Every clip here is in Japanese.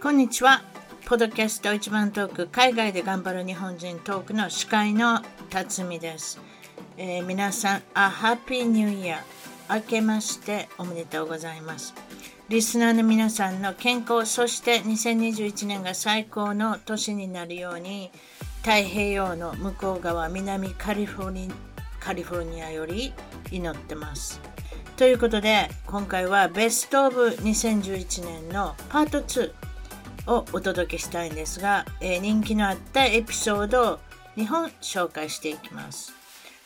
こんにちは。ポッドキャスト一番トーク、海外で頑張る日本人トークの司会の辰巳です。えー、皆さん、A Happy New Year 明けましておめでとうございます。リスナーの皆さんの健康、そして2021年が最高の年になるように、太平洋の向こう側、南カリフォルニカリフォルニアより祈ってます。ということで、今回はベストオブ2011年のパート2をお届けしたいんですが、えー、人気のあったエピソードを2本紹介していきます。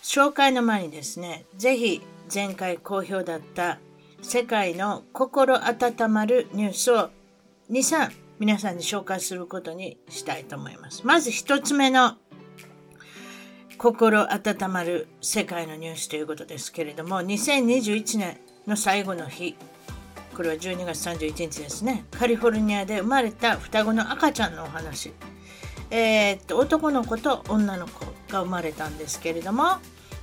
紹介の前にですね、ぜひ前回好評だった世界の心温まるニュースを2、3皆さんに紹介することにしたいと思います。まず1つ目の心温まる世界のニュースということですけれども、2021年の最後の日、これは12月31日ですね。カリフォルニアで生まれた双子の赤ちゃんのお話。えー、っと、男の子と女の子が生まれたんですけれども、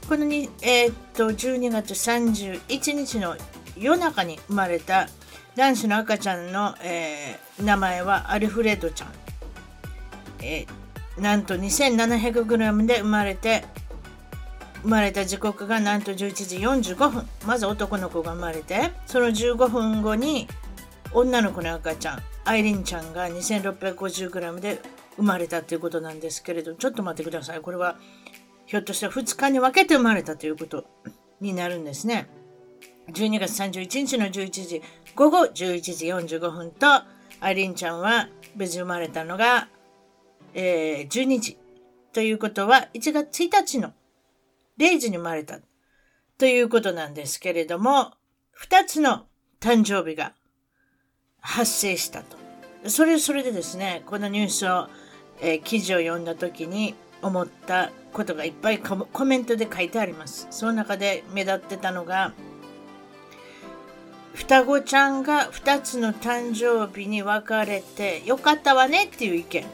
このに、えー、っと、12月31日の夜中に生まれた男子の赤ちゃんの、えー、名前はアルフレッドちゃん。えー、なんと 2700g で生まれて、生まれた時刻がなんと11時45分。まず男の子が生まれて、その15分後に女の子の赤ちゃん、アイリンちゃんが 2650g で生まれたということなんですけれど、ちょっと待ってください。これはひょっとしたら2日に分けて生まれたということになるんですね。12月31日の11時、午後11時45分と、アイリンちゃんは無事生まれたのが、えー、12時。ということは、1月1日の0時に生まれたということなんですけれども、2つの誕生日が発生したと。それそれでですね、このニュースを、えー、記事を読んだ時に思ったことがいっぱいコメントで書いてあります。その中で目立ってたのが、双子ちゃんが2つの誕生日に分かれてよかったわねっていう意見。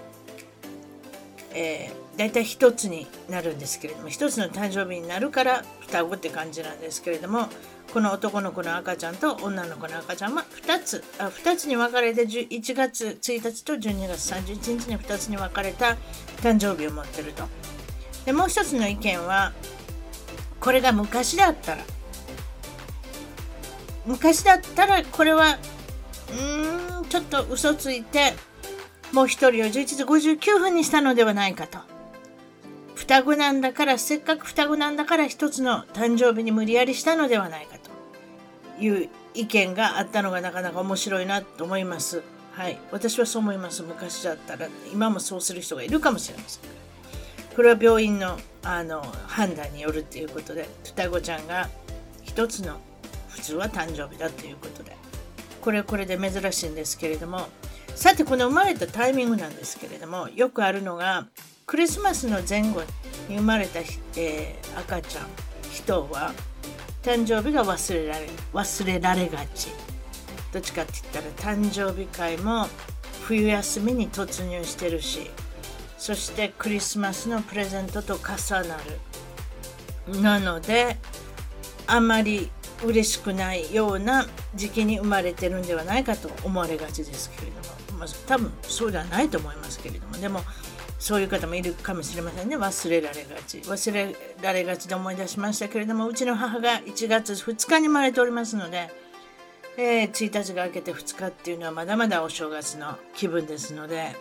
えー大体一つになるんですけれども一つの誕生日になるから双子って感じなんですけれどもこの男の子の赤ちゃんと女の子の赤ちゃんは2つあ2つに分かれて1月1日と12月31日に2つに分かれた誕生日を持ってると。でもう一つの意見はこれが昔だったら昔だったらこれはうんちょっと嘘ついてもう一人を11時59分にしたのではないかと。双子なんだから、せっかく双子なんだから一つの誕生日に無理やりしたのではないかという意見があったのがなかなか面白いなと思います。はい。私はそう思います。昔だったら、今もそうする人がいるかもしれません。これは病院のあの判断によるっていうことで、双子ちゃんが一つの普通は誕生日だということで、これはこれで珍しいんですけれども、さてこの生まれたタイミングなんですけれども、よくあるのが、クリスマスの前後に生まれた、えー、赤ちゃん人は誕生日が忘れられ忘れられがち。どっちかって言ったら誕生日会も冬休みに突入してるしそしてクリスマスのプレゼントと重なる。なのであまり嬉しくないような時期に生まれてるんではないかと思われがちですけれども、まあ、多分そうではないと思いますけれどもでもそういう方もいるかもしれませんね忘れられがち忘れられがちで思い出しましたけれどもうちの母が1月2日に生まれておりますので、えー、1日が明けて2日っていうのはまだまだお正月の気分ですので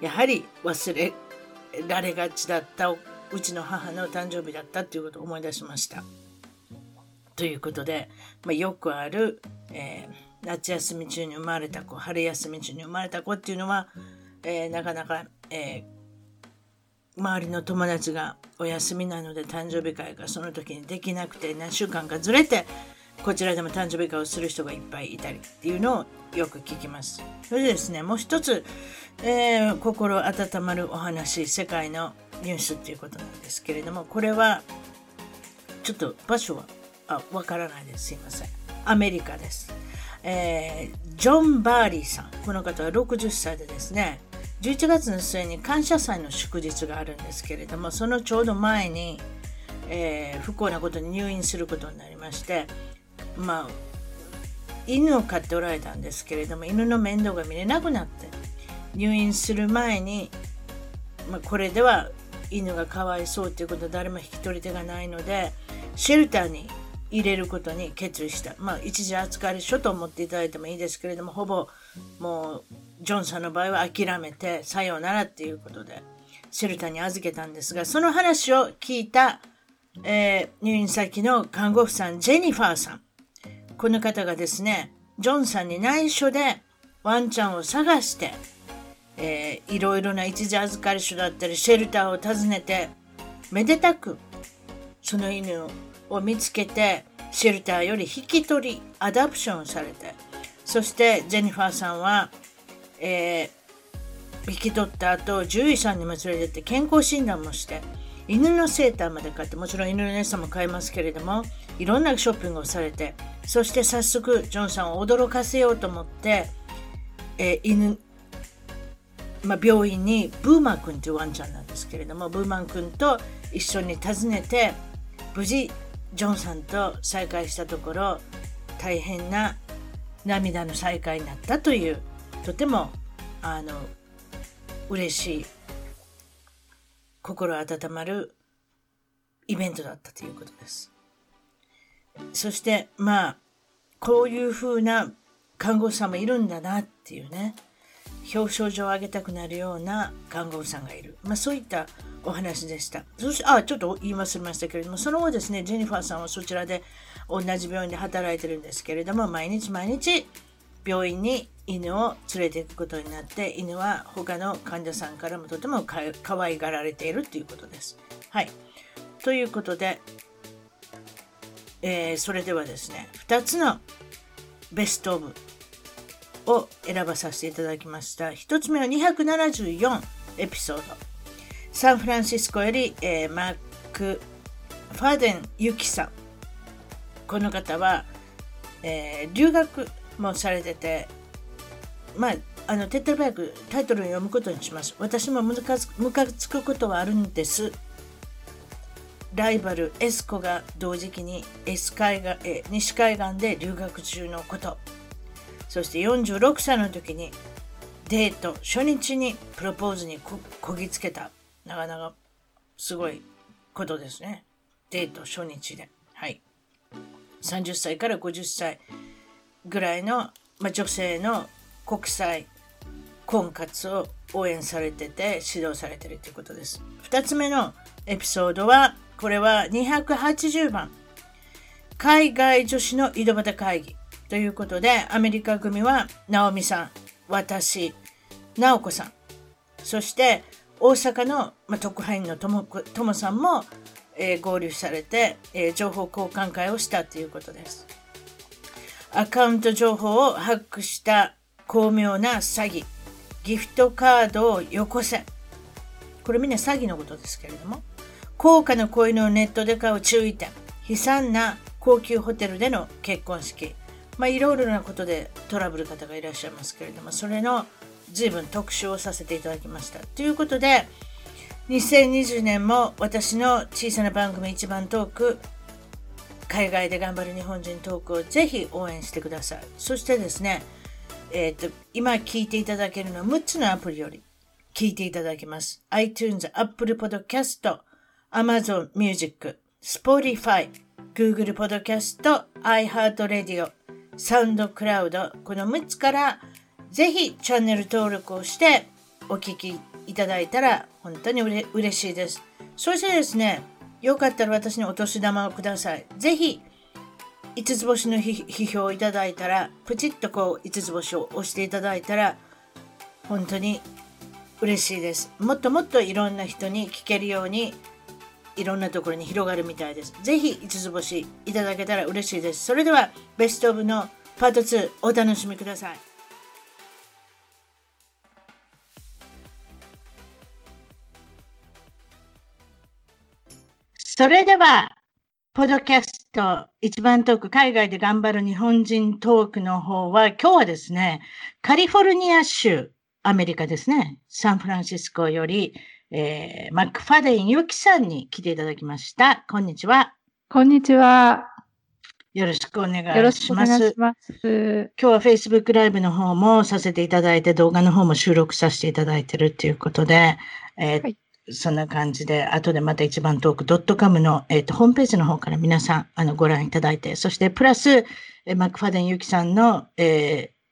やはり忘れられがちだったうちの母の誕生日だったっていうことを思い出しました。ということで、まあ、よくある、えー、夏休み中に生まれた子春休み中に生まれた子っていうのは、えー、なかなか、えー周りの友達がお休みなので誕生日会がその時にできなくて何週間かずれてこちらでも誕生日会をする人がいっぱいいたりっていうのをよく聞きます。それでですね、もう一つ、えー、心温まるお話、世界のニュースっていうことなんですけれども、これはちょっと場所はあわからないです。すいません。アメリカです。えー、ジョン・バーリーさん。この方は60歳でですね、11月の末に感謝祭の祝日があるんですけれどもそのちょうど前に、えー、不幸なことに入院することになりましてまあ犬を飼っておられたんですけれども犬の面倒が見れなくなって入院する前に、まあ、これでは犬がかわいそうということ誰も引き取り手がないのでシェルターに入れることに決意した。まあ、一時扱い書と思っていただいてもいいですけれども、ほぼもう、ジョンさんの場合は諦めて、さようならっていうことで、シェルターに預けたんですが、その話を聞いた、えー、入院先の看護婦さん、ジェニファーさん。この方がですね、ジョンさんに内緒でワンちゃんを探して、えー、いろいろな一時預かり所だったり、シェルターを訪ねて、めでたく、その犬をを見つけてシェルターより引き取り adoption されてそしてジェニファーさんは、えー、引き取った後獣医さんにも連れてって健康診断もして犬のセーターまで買ってもちろん犬の餌も買いますけれどもいろんなショッピングをされてそして早速ジョンさんを驚かせようと思って、えー、犬まあ、病院にブーマン君というワンちゃんなんですけれどもブーマン君と一緒に訪ねて無事ジョンさんと再会したところ大変な涙の再会になったというとてもあの嬉しい心温まるイベントだったということです。そしてまあこういうふうな看護師さんもいるんだなっていうね表彰状をあげたくなるような看護婦さんがいる。まあそういったお話でした。そして、あ、ちょっと言い忘れましたけれども、その後ですね、ジェニファーさんはそちらで同じ病院で働いてるんですけれども、毎日毎日病院に犬を連れていくことになって、犬は他の患者さんからもとてもか可愛がられているということです。はい。ということで、えー、それではですね、2つのベストオブを選ばさせていただきました。1つ目は274エピソード。サンフランシスコより、えー、マーク・ファーデン・ユキさん。この方は、えー、留学もされてて、まあ、あの、手っ取り早くタイトルを読むことにします。私もムカつくことはあるんです。ライバルエスコが同時期にエス海岸え西海岸で留学中のこと。そして46歳の時にデート初日にプロポーズにこぎつけたなかなかすごいことですね。デート初日で。はい。30歳から50歳ぐらいの、まあ、女性の国際婚活を応援されてて指導されてるということです。2つ目のエピソードは、これは280番。海外女子の井戸端会議ということで、アメリカ組は、ナオミさん、私、直子さん、そして大阪の、まあ、特派員のともともさんも、えー、合流されて、えー、情報交換会をしたということです。アカウント情報をハックした巧妙な詐欺。ギフトカードをよこせ。これみんな詐欺のことですけれども。高価な子犬をネットで買う注意点。悲惨な高級ホテルでの結婚式。まあいろいろなことでトラブル方がいらっしゃいますけれども、それの随分特集をさせていただきました。ということで、2020年も私の小さな番組一番トーク、海外で頑張る日本人トークをぜひ応援してください。そしてですね、えっ、ー、と、今聞いていただけるのは6つのアプリより聞いていただけます。iTunes、Apple Podcast、Amazon Music、Spotify、Google Podcast、iHeartRadio、SoundCloud、この6つからぜひチャンネル登録をしてお聞きいただいたら本当にうれ嬉しいです。そしてですね、よかったら私にお年玉をください。ぜひ、5つ星の批評をいただいたら、プチッとこう5つ星を押していただいたら、本当に嬉しいです。もっともっといろんな人に聞けるように、いろんなところに広がるみたいです。ぜひ5つ星いただけたら嬉しいです。それでは、ベストオブのパート2お楽しみください。それでは、ポッドキャスト一番トーク、海外で頑張る日本人トークの方は、今日はですね、カリフォルニア州、アメリカですね、サンフランシスコより、えー、マックファデンユキさんに来ていただきました。こんにちは。こんにちは。よろしくお願いします。よろしくお願いします。今日は Facebook ライブの方もさせていただいて、動画の方も収録させていただいているということで、えーはい、そんな感じで、後でまた一番トーク .com の、えーと、ホームページの方から皆さんあのご覧いただいて、そしてプラス、えマックファデンユキさんの、えー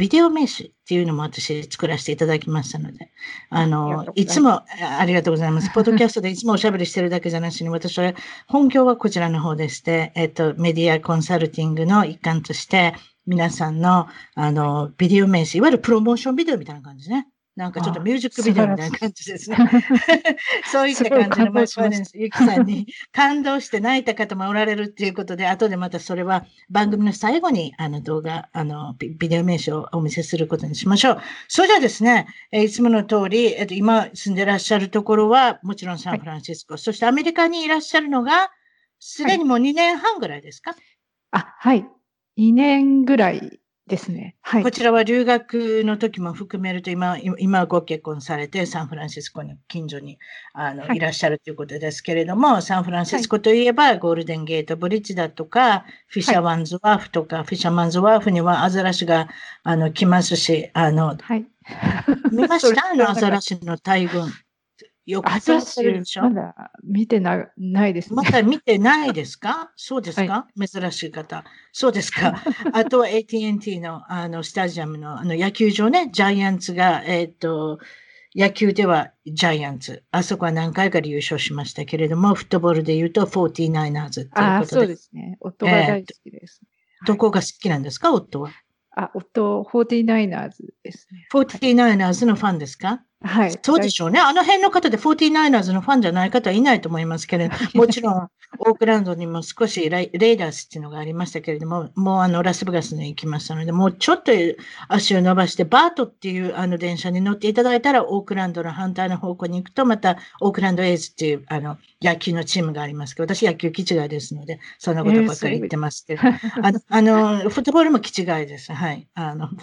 ビデオ名刺っていうのも私作らせていただきましたので、あの、いつも、ありがとうございます。ポッドキャストでいつもおしゃべりしてるだけじゃなしに、私は本業はこちらの方でして、えっと、メディアコンサルティングの一環として、皆さんの、あの、ビデオ名刺、いわゆるプロモーションビデオみたいな感じね。なんかちょっとミュージックビデオみたいな感じですね。そういった感じのマシュマネス、ゆきさんに感動して泣いた方もおられるっていうことで、後でまたそれは番組の最後にあの動画、あのビデオ名称をお見せすることにしましょう。それではですね、えいつもの通り、えっと、今住んでらっしゃるところはもちろんサンフランシスコ、はい、そしてアメリカにいらっしゃるのが、すでにもう2年半ぐらいですか、はい、あ、はい。2年ぐらいですね。はい。こちらは留学の時も含めると、今、今ご結婚されて、サンフランシスコの近所にあの、はい、いらっしゃるということですけれども、サンフランシスコといえば、はい、ゴールデンゲートブリッジだとか、フィッシャーワンズワーフとか、はい、フィッシャーマンズワーフにはアザラシがあの来ますし、あの、はい、見ました？あのアザラシの大群。よく撮ってるでしょ？まだ見てなないです、ね、まだ見てないですか？そうですか、はい、珍しい方。そうですか。あとは AT&T のあのスタジアムのあの野球場ね、ジャイアンツが、えっ、ー、と、野球ではジャイアンツ。あそこは何回かで優勝しましたけれども、フットボールで言うと 49ers ということで。あそうですね。夫が大好きです、ねえー、どこが好きなんですか、夫は。あ、夫、49ers ですね。49ers のファンですか？はい。そうでしょうね。あの辺の方で 49ers のファンじゃない方はいないと思いますけれど、もちろん、オークランドにも少しレイダースっていうのがありましたけれども、もうあの、ラスベガスに行きましたので、もうちょっと足を伸ばして、バートっていうあの電車に乗っていただいたら、オークランドの反対の方向に行くと、また、オークランドエイズっていう、あの、野球のチームがありますけど、私野球気違いですので、そんなことばっかり言ってますけど、えー、あの、あの、フットボールも気違いです。はい。あの、フ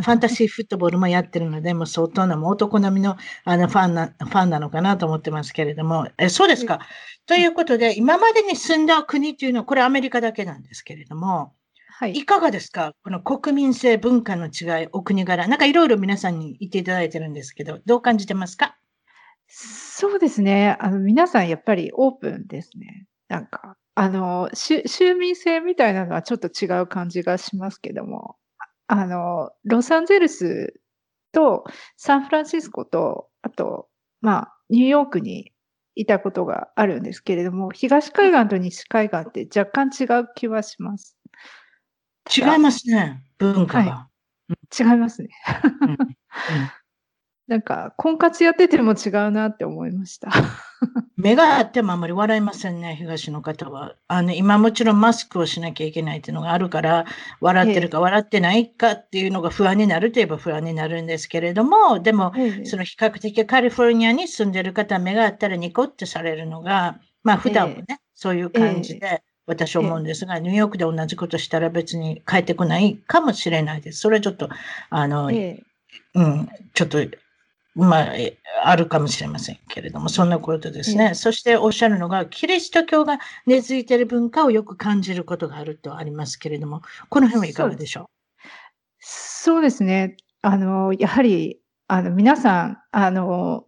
ァンタジーフットボールもやってるので、もう相当な、もう男並みの、あの、ファンな、ファンなのかなと思ってますけれども、え、そうですか。ということで、今までに住んだ国というのは、これアメリカだけなんですけれども、はい、いかがですか？この国民性、文化の違い、お国柄。なんかいろいろ皆さんに言っていただいてるんですけど、どう感じてますか？そうですね。あの、皆さんやっぱりオープンですね。なんか、あの、州民性みたいなのはちょっと違う感じがしますけども、あの、ロサンゼルスとサンフランシスコと、あと、まあ、ニューヨークにいたことがあるんですけれども、東海岸と西海岸って若干違う気はします。違いますね、文化が。はい、違いますね。うんうんなんか、婚活やってても違うなって思いました。目があってもあんまり笑いませんね、東の方は。あの、今もちろんマスクをしなきゃいけないっていうのがあるから、笑ってるか笑ってないかっていうのが不安になるといえば不安になるんですけれども、でも、その比較的カリフォルニアに住んでる方、目があったらニコってされるのが、まあ普段もね、そういう感じで、私は思うんですが、ニューヨークで同じことしたら別に帰ってこないかもしれないです。それはちょっと、あの、うん、ちょっとまあ、あるかもしれませんけれども、そんなことですね。うん、そしておっしゃるのが、キリスト教が根付いている文化をよく感じることがあるとありますけれども、この辺はいかがでしょう？そうですね。あの、やはり、あの、皆さん、あの、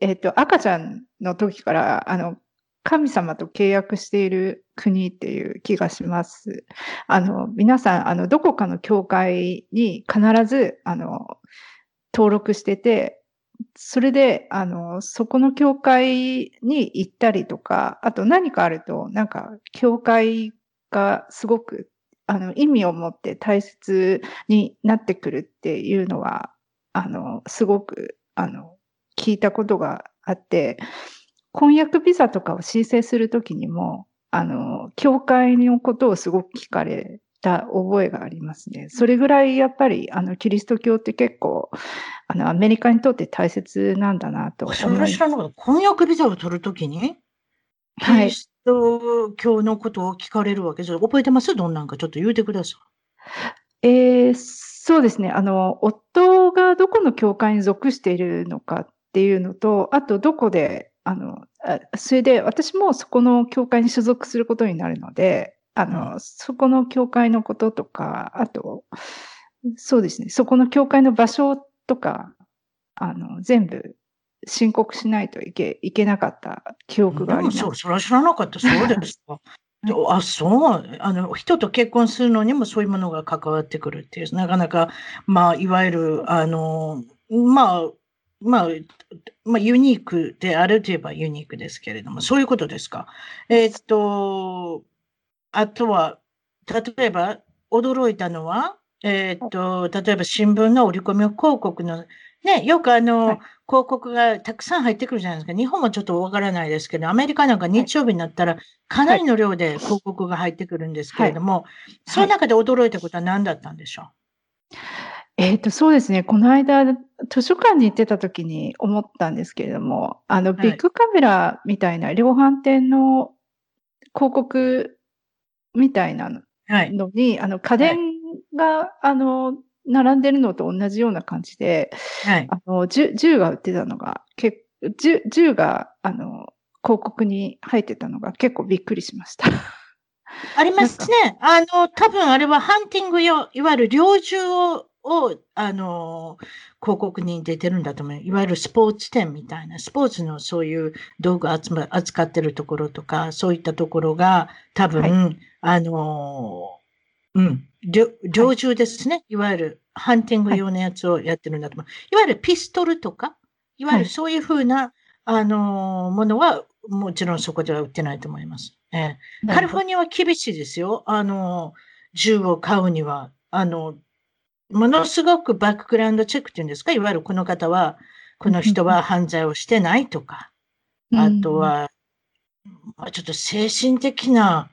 えっ、と、赤ちゃんの時から、あの、神様と契約している国っていう気がします。あの、皆さん、あの、どこかの教会に必ず、あの、登録してて、それで、あの、そこの教会に行ったりとか、あと何かあると、なんか、教会がすごく、あの、意味を持って大切になってくるっていうのは、あの、すごく、あの、聞いたことがあって、婚約ビザとかを申請するときにも、あの、教会のことをすごく聞かれた覚えがありますね。それぐらいやっぱり、あの、キリスト教って結構、あの、アメリカにとって大切なんだなと。それ知らなかった。婚約ビザを取るときに、キリスト教のことを聞かれるわけ？です。はい、覚えてます？どんなんかちょっと言うてください。えー、そうですね。あの、夫がどこの教会に属しているのかっていうのと、あとどこで、あの、それで私もそこの教会に所属することになるので、あの、そこの教会のこととか、あと、そうですね、そこの教会の場所とか、あの、全部申告しないといけいけなかった記憶があります。そう、それは知らなかった。そうですか。あ、そう。あの、人と結婚するのにもそういうものが関わってくるっていう、なかなか、まあ、いわゆる、あの、まあ、まあ、まあ、ユニークであるといえばユニークですけれども、そういうことですか。えー、っと、あとは、例えば、驚いたのは、えー、っと、例えば新聞の折り込み広告の、ね、よくあの、はい、広告がたくさん入ってくるじゃないですか。日本もちょっとわからないですけど、アメリカなんか日曜日になったら、かなりの量で広告が入ってくるんですけれども、はい。はい、その中で驚いたことは何だったんでしょう、えっ、ー、と、そうですね。この間、図書館に行ってた時に思ったんですけれども、あの、ビッグカメラみたいな量販店の広告みたいなのに、はい、あの、家電が、はい、あの、並んでるのと同じような感じで、はい、あの銃銃が売ってたのが、け銃銃が、あの、広告に入ってたのが結構びっくりしました。ありますね。あの、多分あれはハンティング用、いわゆる猟銃をを、あの、広告に出てるんだと思う。いわゆるスポーツ店みたいな、スポーツのそういう道具扱ってるところとか、そういったところが多分、はい、あの、うん、猟銃ですね、はい。いわゆるハンティング用のやつをやってるんだと思う。はい、いわゆるピストルとか、いわゆるそういうふうな、あの、ものは、もちろんそこでは売ってないと思います。えー、カリフォルニアは厳しいですよ。あの、銃を買うには。あの、ものすごくバックグラウンドチェックっていうんですか、いわゆるこの方は、この人は犯罪をしてないとか、あとは、ちょっと精神的な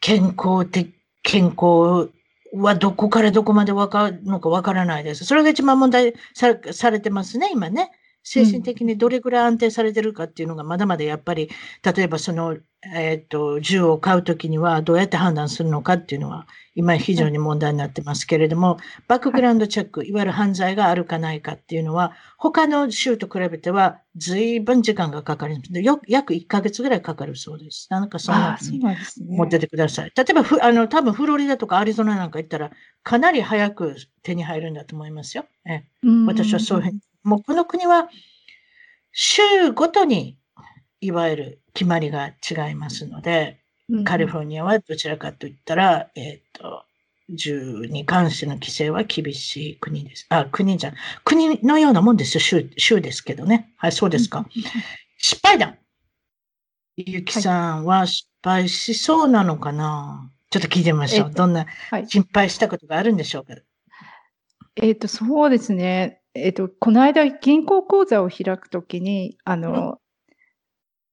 健康的、健康はどこからどこまでわかるのかわからないです。それが一番問題さされてますね、今ね。精神的にどれぐらい安定されてるかっていうのがまだまだやっぱり、例えばその、えっ、ー、と、銃を買うときにはどうやって判断するのかっていうのは、今非常に問題になってますけれども、バックグラウンドチェック、いわゆる犯罪があるかないかっていうのは、他の州と比べては随分時間がかかります。よ約1ヶ月ぐらいかかるそうです。なんかそんなふうに持っててください。例えばふ、あの、多分フロリダとかアリゾナなんか行ったら、かなり早く手に入るんだと思いますよ。え私はそういうふうに。もうこの国は、州ごとに、いわゆる決まりが違いますので、カリフォルニアはどちらかといったら、えっ、ー、と、銃に関しての規制は厳しい国です。あ、国じゃ、国のようなもんですよ。州、州ですけどね。はい、そうですか。失敗だ。ゆきさんは失敗しそうなのかな、はい、ちょっと聞いてみましょう。どんな心配したことがあるんでしょうか？えっ、ー、と、そうですね。えっ、ー、と、この間、銀行口座を開くときに、あの、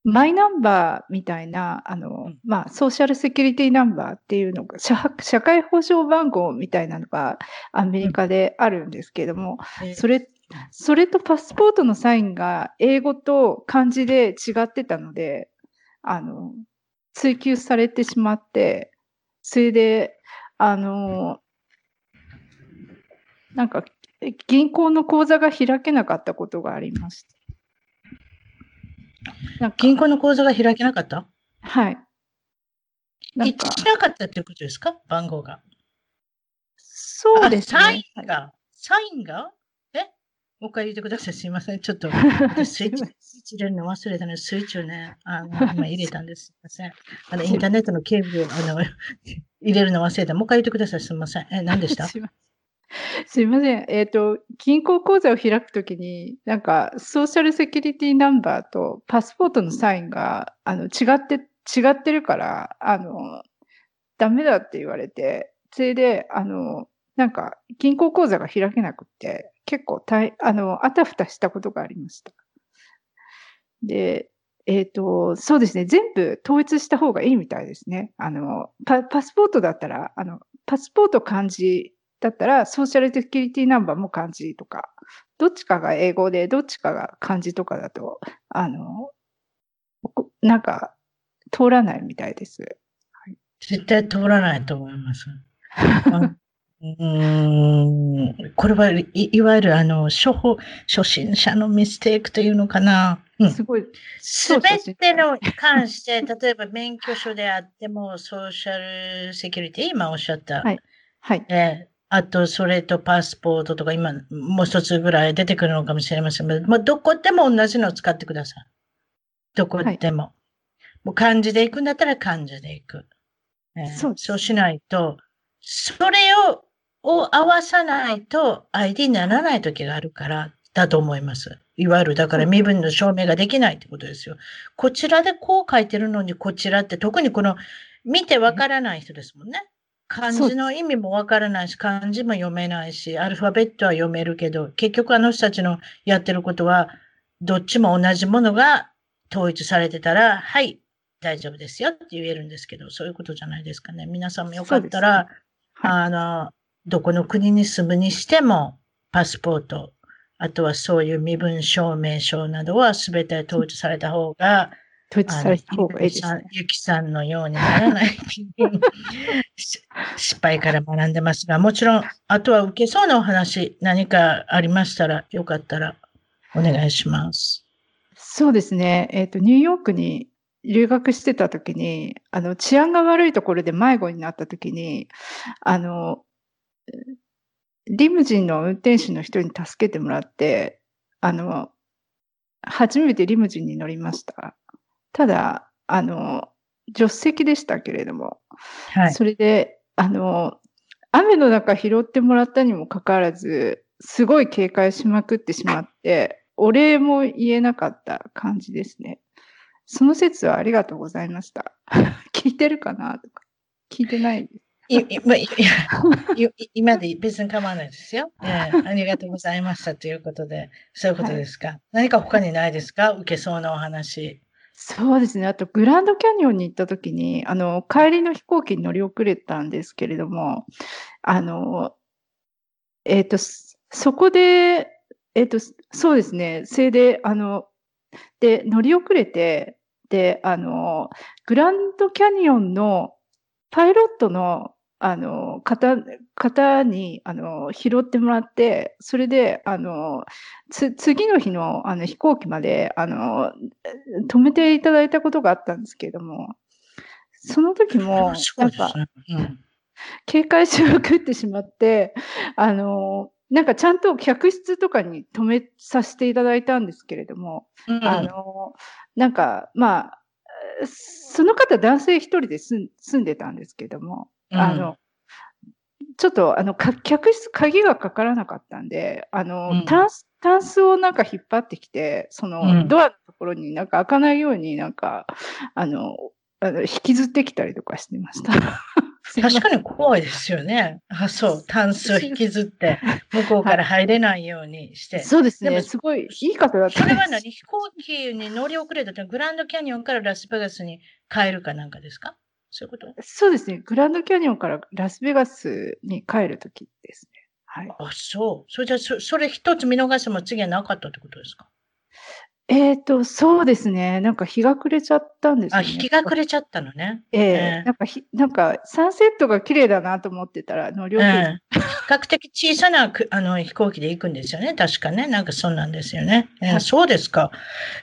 マイナンバーみたいな、あの、まあ、ソーシャルセキュリティナンバーっていうのが、社社会保障番号みたいなのがアメリカであるんですけれども、うん、それ、それとパスポートのサインが英語と漢字で違ってたので、あの、追求されてしまって、それで、あの、なんか、銀行の口座が開けなかったことがありました。銀行の口座が開けなかった？はい。一致しなかったってことですか？番号が。そうですね。サインが、はい、サインが？え？もう一回言ってください。すいません。ちょっと、スイッチ、スイッチ入れるの忘れたので、スイッチをね、あの、今入れたんです。すいません。あの、インターネットのケーブルを、あの、入れるの忘れた。もう一回言ってください。すみません。え、何でした？すいません。すいませんえっ、ー、と、銀行口座を開くときに、なんか、ソーシャルセキュリティナンバーとパスポートのサインが、あの、違って、違ってるから、あの、ダメだって言われて、それで、あの、なんか、銀行口座が開けなくて、結構大、あの、あたふたしたことがありました。で、えっ、ー、と、そうですね。全部統一した方がいいみたいですね。あの、パパスポートだったら、あの、パスポート漢字だったら、ソーシャルセキュリティナンバーも漢字とか、どっちかが英語で、どっちかが漢字とかだと、あの、なんか、通らないみたいです。はい、絶対通らないと思います。うんこれはいいわゆるあの初歩初心者のミステイクというのかな。すごい。すべての関して、例えば免許証であっても、ソーシャルセキュリティ、今おっしゃった。はい。はい。えー、あと、それとパスポートとか、今、もう一つぐらい出てくるのかもしれませんけど、まあ、どこでも同じのを使ってください。どこでも。はい、もう漢字で行くんだったら漢字で行く。えー、そうそうしないと、それをを合わさないと ID にならない時があるからだと思います。いわゆるだから身分の証明ができないってことですよ。こちらでこう書いてるのにこちらって特にこの見てわからない人ですもんね。漢字の意味もわからないし、漢字も読めないし、アルファベットは読めるけど、結局あの人たちのやってることは、どっちも同じものが統一されてたら、はい、大丈夫ですよって言えるんですけど、そういうことじゃないですかね。皆さんもよかったら、はい、あの、どこの国に住むにしても、パスポート、あとはそういう身分証明書などは全て統一された方が、統一された方がいいです、ね。ゆきさんのようにならない 失敗から学んでますが、もちろん、あとは受けそうなお話、何かありましたら、よかったらお願いします。そうですね。えっ、ー、と、ニューヨークに留学してた時に、あの、治安が悪いところで迷子になった時に、あの、リムジンの運転手の人に助けてもらって、あの、初めてリムジンに乗りました。ただ、あの、助手席でしたけれども、はい、それで、あの、雨の中拾ってもらったにもかかわらず、すごい警戒しまくってしまって、お礼も言えなかった感じですね。その説はありがとうございました。聞いてるかなとか。聞いてないです。今で別に構わないですよ、えー。ありがとうございましたということで、そういうことですか。はい、何か他にないですか？受けそうなお話。そうですね。あと、グランドキャニオンに行った時に、あの、帰りの飛行機に乗り遅れたんですけれども、あの、えっ、ー、と、そこで、えっ、ー、と、そうですね。それで、あの、で、乗り遅れて、で、あの、グランドキャニオンのパイロットのあの、方、方に、あの、拾ってもらって、それで、あの、つ、次の日の、あの、飛行機まで、あの、止めていただいたことがあったんですけれども、その時も、なんか、警戒しまくってしまって、あの、なんかちゃんと客室とかに止めさせていただいたんですけれども、うん、あの、なんか、まあ、その方男性一人で住んでたんですけども、あの、ちょっと、あの、客室、鍵がかからなかったんで、あの、うん、タンス、タンスをなんか引っ張ってきて、その、ドアのところになんか開かないようになんか、あの、あの引きずってきたりとかしてました。確かに怖いですよね。あ、そう、タンスを引きずって、向こうから入れないようにして。はい、そうですね。でもすごいいい方だった。それは何？飛行機に乗り遅れたってグランドキャニオンからラスベガスに帰るかなんかですか？そういうこと？そうですね。グランドキャニオンからラスベガスに帰るときですね。はい。あ、そう。それじゃそ、それ一つ見逃しても次はなかったってことですか？えっ、と、そうですね。なんか日が暮れちゃったんですあ、日が暮れちゃったのね。ええなんかひ、なんかサンセットが綺麗だなと思ってたら、の料金、比較的小さなく あの飛行機で行くんですよね。確かね。なんかそうなんですよね。えーそうですか。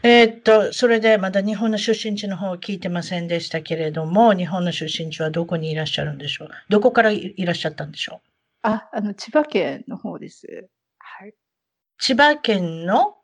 えーっと、それでまだ日本の出身地の方は聞いてませんでしたけれども、日本の出身地はどこにいらっしゃるんでしょう？どこからいいらっしゃったんでしょう？あ、あの、千葉県の方です。はい。千葉県の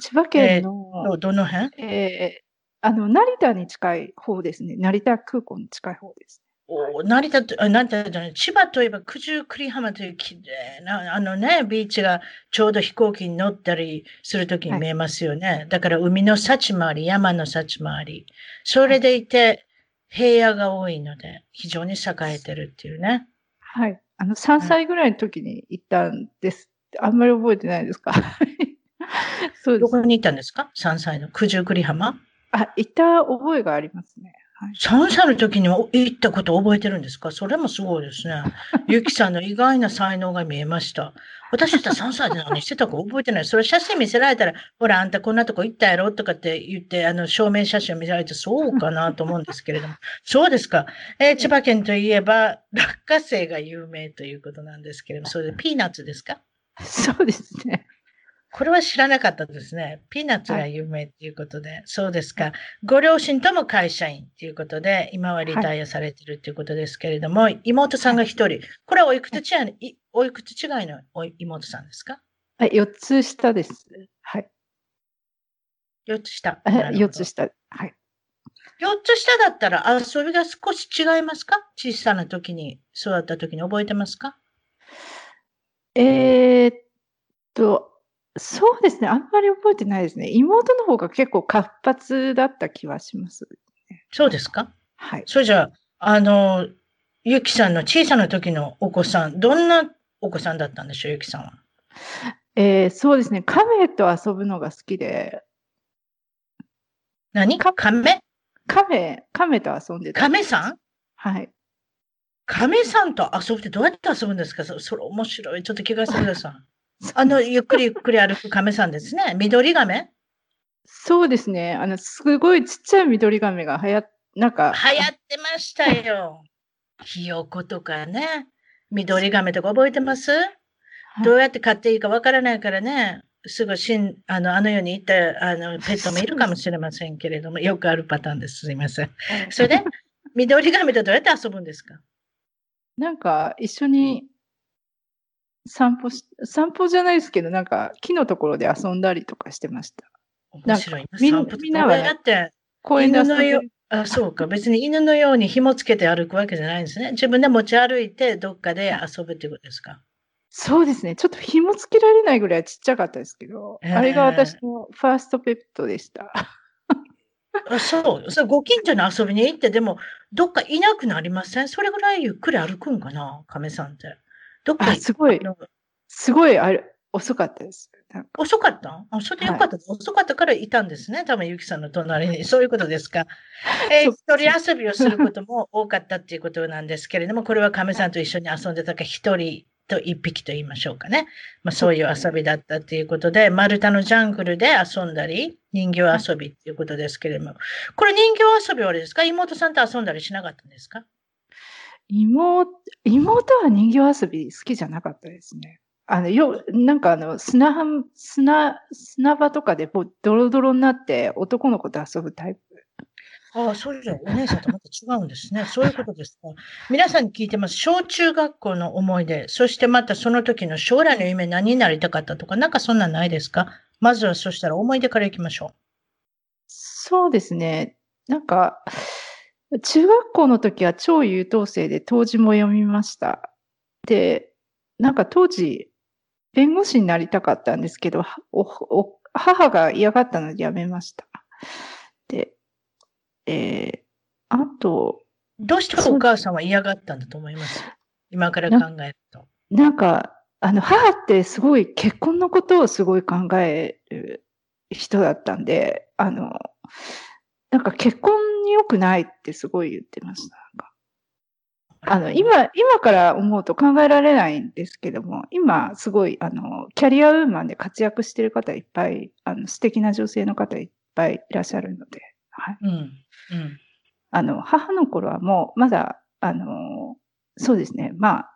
千葉県の、えー、どの辺？えー、あの、成田に近い方ですね。成田空港に近い方です。お成田と、成田じゃない、千葉といえば九十九里浜という綺麗な、あのね、ビーチがちょうど飛行機に乗ったりするときに見えますよね。はい、だから海の幸もあり、山の幸もあり。それでいて、平野が多いので、非常に栄えてるっていうね。はい。あの、3歳ぐらいの時に行ったんです。あんまり覚えてないですか？そう。どこに行ったんですか ?3 歳の九十九里浜？あ、行った覚えがありますね。3歳の時に行ったことを覚えてるんですか？それもすごいですね。ゆきさんの意外な才能が見えました。私だったら3歳で何してたか覚えてない。それ写真見せられたら、ほら、あんたこんなとこ行ったやろとかって言って、あの、証明写真を見せられて、そうかなと思うんですけれども。そうですか。えー、千葉県といえば、落花生が有名ということなんですけれども、それでピーナッツですか？そうですね。これは知らなかったですね。ピーナッツが有名ということで、はい、そうですか。ご両親とも会社員ということで、今はリタイアされているということですけれども、はい、妹さんが一人。これはおいくつ違い、おいくつ違いの妹さんですか？はい、4つ下です。はい。4つ下。4つ下。はい。4つ下だったら、遊びが少し違いますか？小さな時に、育った時に覚えてますか？えー、っと、そうですね。あんまり覚えてないですね。妹の方が結構活発だった気はします、そうですか？はい。それじゃあ、あの、ゆきさんの小さな時のお子さん、どんなお子さんだったんでしょう、ゆきさんは。えー、そうですね。亀と遊ぶのが好きで。何？亀亀、亀と遊んでた。亀さん？はい。亀さんと遊ぶってどうやって遊ぶんですか？それ面白い。ちょっと聞かせてください。あの、ゆっくりゆっくり歩く亀さんですね。緑亀？そうですね。あの、すごいちっちゃい緑亀が流行っ、なんか。流行ってましたよ。ひよことかね。緑亀とか覚えてます、はい、どうやって飼っていいかわからないからね。すぐしん、あの、あの世に行ったあの ペットもいるかもしれませんけれども、よくあるパターンです。すいません。それで、緑亀とどうやって遊ぶんですか？なんか、一緒に散歩し、散歩じゃないですけど、なんか木のところで遊んだりとかしてました。面白い。みみんなは、ね、公園で遊んでる。あ、そうか。別に犬のように紐つけて歩くわけじゃないんですね。自分で持ち歩いてどっかで遊ぶっていうことですか？そうですね。ちょっと紐つけられないぐらいちっちゃかったですけど、あれが私のファーストペットでした。あそう。それご近所に遊びに行って、でも、どっかいなくなりません？それぐらいゆっくり歩くんかな？亀さんって。どっかすごい、すごいあれ遅かったです。遅かった？あ、それでよかった、はい、遅かったからいたんですね。多分、ゆきさんの隣に。そういうことですか。えー、一人遊びをすることも多かったっていうことなんですけれども、これは亀さんと一緒に遊んでたか、一人と一匹と言いましょうかね。まあ、そういう遊びだったっていうことで、丸太のジャングルで遊んだり、人形遊びっていうことですけれども、これ人形遊びはあれですか？妹さんと遊んだりしなかったんですか？妹、妹は人形遊び好きじゃなかったですね。あの、よ、なんかあの、砂、砂、砂場とかでこうドロドロになって男の子と遊ぶタイプ。ああ、そうじゃお姉さんとまた違うんですね。そういうことですか。皆さんに聞いてます。小中学校の思い出、そしてまたその時の将来の夢何になりたかったとか、なんかそんなんないですか？まずはそしたら思い出からいきましょう。そうですね。なんか、中学校の時は超優等生で当時も読みました。で、なんか当時、弁護士になりたかったんですけど、母が嫌がったのでやめました。で、えー、あと、どうしてお母さんは嫌がったんだと思います？今から考えると。なんか、あの、母ってすごい結婚のことをすごい考える人だったんで、あの、なんか結婚に良くないってすごい言ってました。あの、今、今から思うと考えられないんですけども、今、すごい、あの、キャリアウーマンで活躍してる方いっぱい、あの、素敵な女性の方いっぱいいらっしゃるので、はい。うん。うん。あの、母の頃はもう、まだ、あの、そうですね、まあ。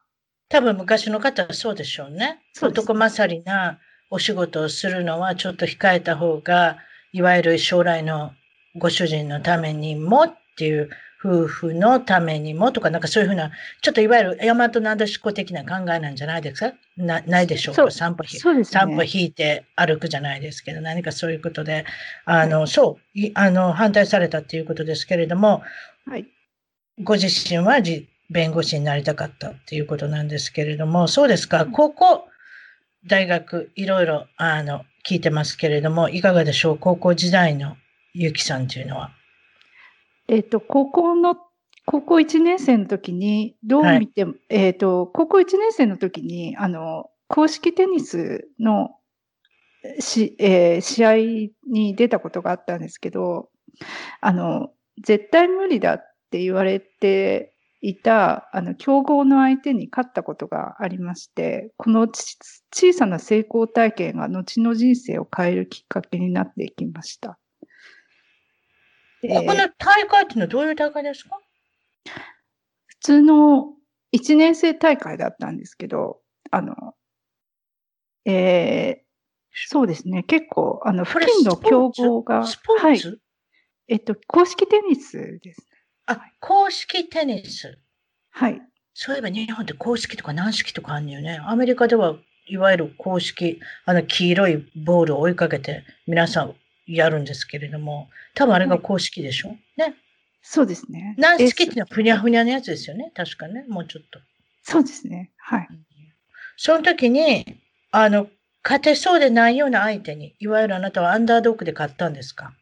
多分昔の方はそうでしょうね。う男勝りなお仕事をするのはちょっと控えた方が、いわゆる将来のご主人のためにもっていう夫婦のためにもとか、なんかそういうふうな、ちょっといわゆる大和なでしこ的な考えなんじゃないですか？なないでしょうか？散歩ひ、ね、散歩引いて歩くじゃないですけど、何かそういうことで、あの、はい、そう、あの、反対されたっていうことですけれども、はい。ご自身はじ弁護士になりたかったっていうことなんですけれども、そうですか、高校、大学、いろいろ、あの、聞いてますけれども、いかがでしょう？高校時代のゆきさんというのは？えっ、と、高校の、高校1年生の時に、どう見ても、はい、えっ、と、高校1年生の時に、あの、公式テニスのし、えー、試合に出たことがあったんですけど、あの、絶対無理だって言われていた、あの、競合の相手に勝ったことがありまして、このち小さな成功体験が後の人生を変えるきっかけになっていきました。でここの大会っていうのはどういう大会ですか？普通の1年生大会だったんですけど、あの、えーそうですね、結構、あの、付近の競合が、スポはい、ーツ、えっと、公式テニスです。あ、公式テニス。はい。そういえば日本って公式とか軟式とかあるんよね。アメリカではいわゆる公式、あの黄色いボールを追いかけて皆さんやるんですけれども、多分あれが公式でしょ、ね。そうですね。軟式っていうえのはふにゃふにゃのやつですよね。確かね。もうちょっと。そうですね。はい。その時に、あの、勝てそうでないような相手に、いわゆるあなたはアンダードックで勝ったんですか？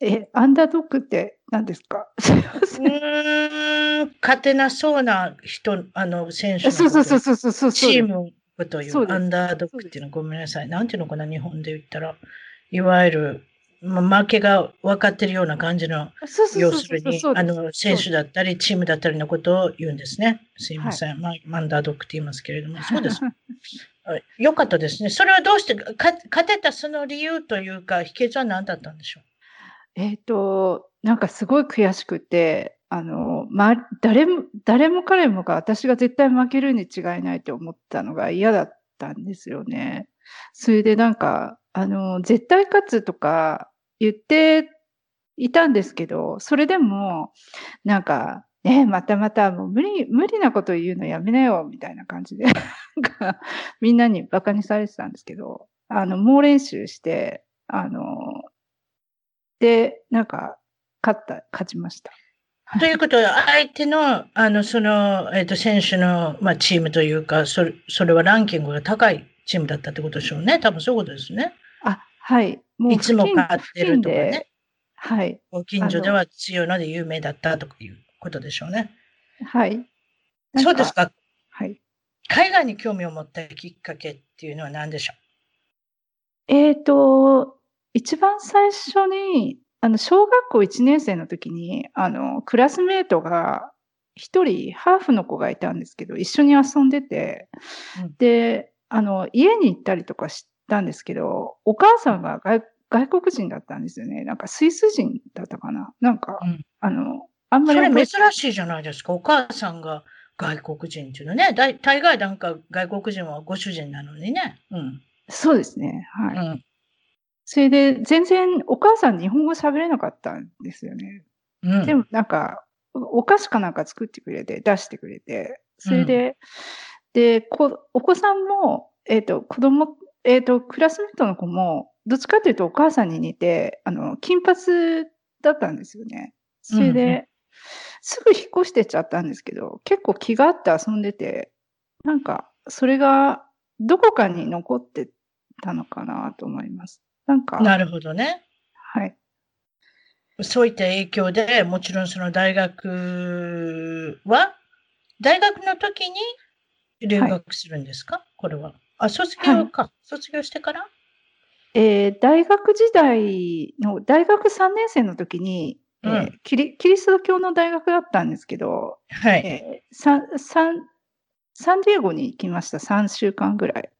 え、アンダードックって何ですか？うせん。勝てなそうな人、あの、選手のそうそうそうう。そうそうそう。チームといそうアンダードックっていうのはごめんなさい。なんていうのかな、日本で言ったら。いわゆる、ま、負けが分かってるような感じの、要するにあの、選手だったり、チームだったりのことを言うんですね。すいません。まあ、アンダードックって言いますけれども、そうです。はいよかったですね。それはどうして、か勝てたその理由というか、秘訣は何だったんでしょえっと、なんかすごい悔しくて、あの、ま、誰も、誰も彼もが私が絶対負けるに違いないと思ったのが嫌だったんですよね。それでなんか、あの、絶対勝つとか言っていたんですけど、それでも、なんか、ねまたまたもう無理、無理なこと言うのやめなよ、みたいな感じで、みんなにバカにされてたんですけど、あの、猛練習して、あの、で、なんか、勝った、勝ちました。ということは、相手の、あの、その、えっ、と、選手の、まあ、チームというか、それ、それはランキングが高いチームだったってことでしょうね。多分そういうことですね。あ、はい。もいつも付近勝ってるとかね。はい。ご近所では強いので有名だったということでしょうね。はい。そうです。か。はい。海外に興味を持ったきっかけっていうのは何でしょえっ、と、一番最初に、あの、小学校1年生の時に、あの、クラスメートが、一人、ハーフの子がいたんですけど、一緒に遊んでて、うんで、あの、家に行ったりとかしたんですけど、お母さんが外外国人だったんですよね。なんかスイス人だったかな。なんか、うんあの、あんうそれまり覚え珍しいじゃないですか。お母さんが外国人っていうのね。大大概なんか外国人はご主人なのにね。うん。そうですね。はい。うん。それで、全然お母さん日本語喋れなかったんですよね。うん、でもなんか、おお菓子かなんか作ってくれて、出してくれて、それで、で、こお子さんも、えっ、と、子供、えっ、と、クラスメートの子も、どっちかというとお母さんに似て、あの、金髪だったんですよね。それで、うんうんすぐ引っ越してっちゃったんですけど、結構気があって遊んでて、なんか、それがどこかに残ってたのかなと思います。なんか、なるほどね。はい。そういった影響で、もちろんその大学は、大学の時に留学するんですか、これは。あ、卒業か。卒業してから？えー大学時代の、大学3年生の時に、えーうんキリキリスト教の大学だったんですけど、はい。えーサンサンサンディエゴに行きました、3週間ぐらい。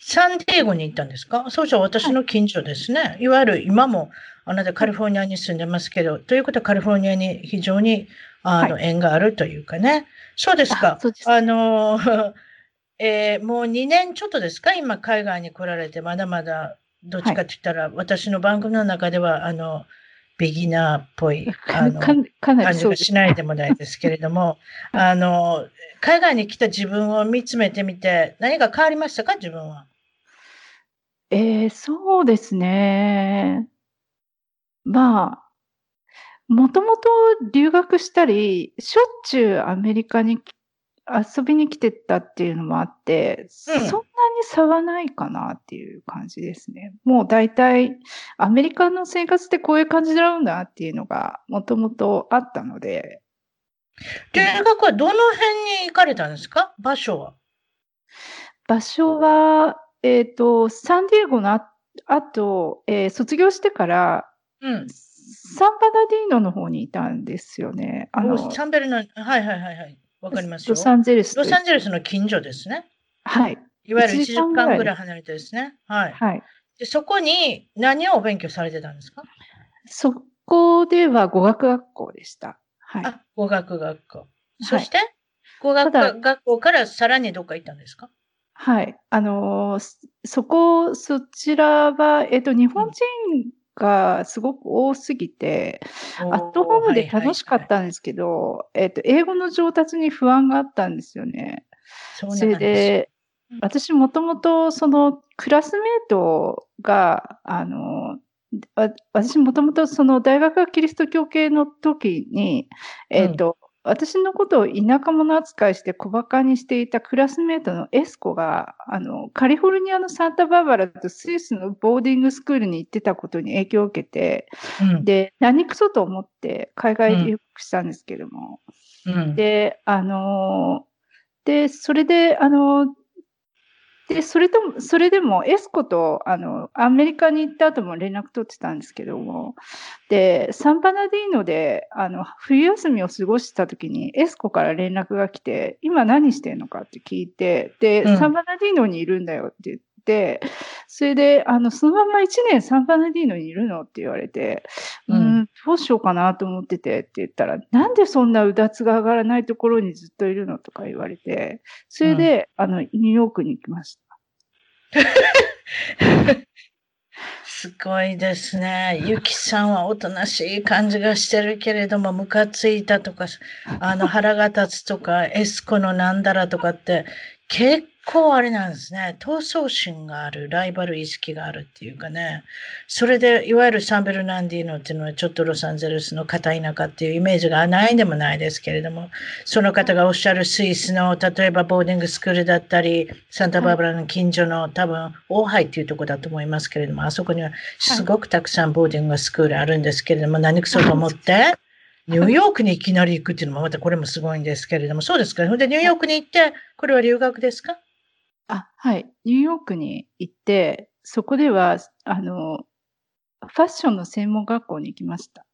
サンディエゴに行ったんですか？そうじゃ私の近所ですね。い、わゆる今もあなたカリフォルニアに住んでますけど、ということはカリフォルニアに非常にあの、は縁があるというかね。そうですかあ。すあの、えーもう2年ちょっとですか？今海外に来られて、まだまだどっちかって言ったら、私の番組の中ではあの、ビギナーっぽい、あの、感じがしないでもないですけれども、あの、海外に来た自分を見つめてみて、何か変わりましたか？自分は。えーそうですね。まあ、もともと留学したり、しょっちゅうアメリカにき遊びに来てたっていうのもあって、そんなに差はないかなっていう感じですね。もう大体、アメリカの生活ってこういう感じなんだっていうのがもともとあったので、留学はどの辺に行かれたんですか？場所は。場所は、えっ、と、サンディエゴのあ後、えー卒業してから、うん。サンバナディーノの方にいたんですよね。あの、サンベルナ、はいはいはいはい。わかりますよ。ロサンゼルスとロサンゼルスの近所ですね。はい。いわゆる1 1時時間ぐらい離れてですね。はい。はい。でそこに何をお勉強されてたんですか？そこでは語学学校でした。はい。あ、語学学校。いそして、語学ただ学校からさらにどっか行ったんですか？はい。あのー、そそこ、そちらは、えっと、日本人がすごく多すぎて、アットホームで楽しかっ。たんですけど、えっと、英語の上達に不安があったんですよね。それで私もともとそのクラスメートが、あの、わ私もともとその大学がキリスト教系の時に、えっ、と、私のことを田舎者扱いして小馬鹿にしていたクラスメートのエスコが、あの、カリフォルニアのサンタバーバラとスイスのボーディングスクールに行ってたことに影響を受けて、うん。で、何くそと思って海外留学したんですけども、うん。で、あのーで、それで、あのーで、それとも、それでも、エスコと、あの、アメリカに行った後も連絡取ってたんですけども、で、サンバナディーノで、あの、冬休みを過ごした時に、エスコから連絡が来て、今何してんのかって聞いて、で、うん。サンバナディーノにいるんだよって言って、それで、あの、そのまま1年サンバナディーノにいるのって言われて、ううんん、どうしようかなと思っててって言ったら、なんでそんなうだつが上がらないところにずっといるのとか言われて、それで、あの、ニューヨークに行きました。すごいですね。ゆきさんはおとなしい感じがしてるけれども、ムカついたとか、あの腹が立つとか、エスコのなんだらとかって、結構あれなんですね。闘争心がある、ライバル意識があるっていうかね。それで、いわゆるサンベルナンディーノっていうのは、ちょっとロサンゼルスの片田舎っていうイメージがないでもないですけれども、その方がおっしゃるスイスの、例えばボーディングスクールだったり、サンタバーバラの近所の多分、オーハイっていうとこだと思いますけれども、あそこにはすごくたくさんボーディングスクールあるんですけれども、何くそと思って、ニューヨークにいきなり行くっていうのもまたこれもすごいんですけれども、そうですか？ほんで、ニューヨークに行って、これは留学ですか？あ、はい。ニューヨークに行って、そこでは、あの、ファッションの専門学校に行きました。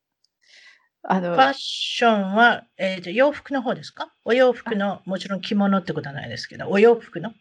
あのフ、ァッションは、えーと、洋服の方ですか？お洋服の、もちろん着物ってことはないですけど、お洋服の？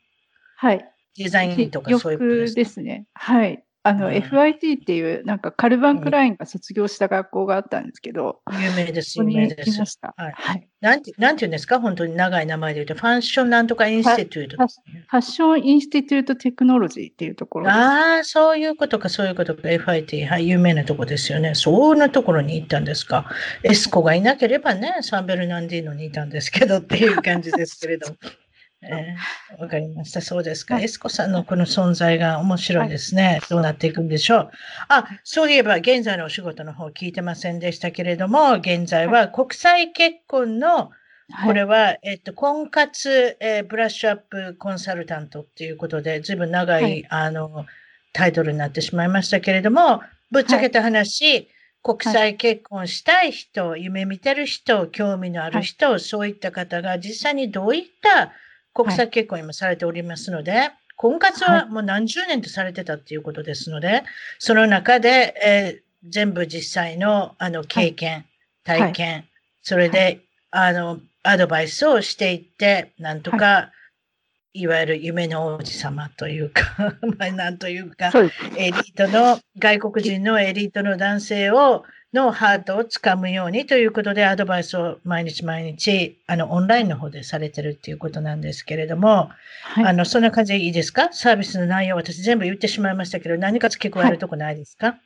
はい。デザインとか洋そういうことで服すか？ですね。はい。あの、うん FIT っていう、なんかカルバン・クラインが卒業した学校があったんですけど、有名です、有名です。はいはい。なんて、なんて言うんですか？本当に長い名前で言うと、 fashion なんとか institute。 Fashion Institute Technology っていうところ。ああ、そういうことか、そういうことか。FIT、はい、有名なとこですよね。そんなところに行ったんですか？エスコがいなければね、サンベルナンディーノにいたんですけどっていう感じですけれども。えーわかりました。そうですか。はいエスコさんのこの存在が面白いですね。どうなっていくんでしょう。あ、そういえば現在のお仕事の方聞いてませんでしたけれども、現在は国際結婚のはいこれは、えっと、婚活、えーブラッシュアップコンサルタントっていうことで、ずいぶん長い、はいあの、タイトルになってしまいましたけれども、ぶっちゃけた話、国際結婚したい人、夢見てる人、興味のある人、そういった方が実際にどういった国際結婚を今されておりますので、婚活はもう何十年とされてたっていうことですので、その中で、えー全部実際のあの経験、はい。体験、それで、あの、アドバイスをしていって、なんとか、い、わゆる夢の王子様というか、まあ、なんというか。エリートの、外国人のエリートの男性を、のハートをつかむようにということで、アドバイスを毎日毎日、あの、オンラインの方でされてるっていうことなんですけれども、はい。あの、そんな感じでいいですか？サービスの内容、私全部言ってしまいましたけど、何か付け加えるとこないですか、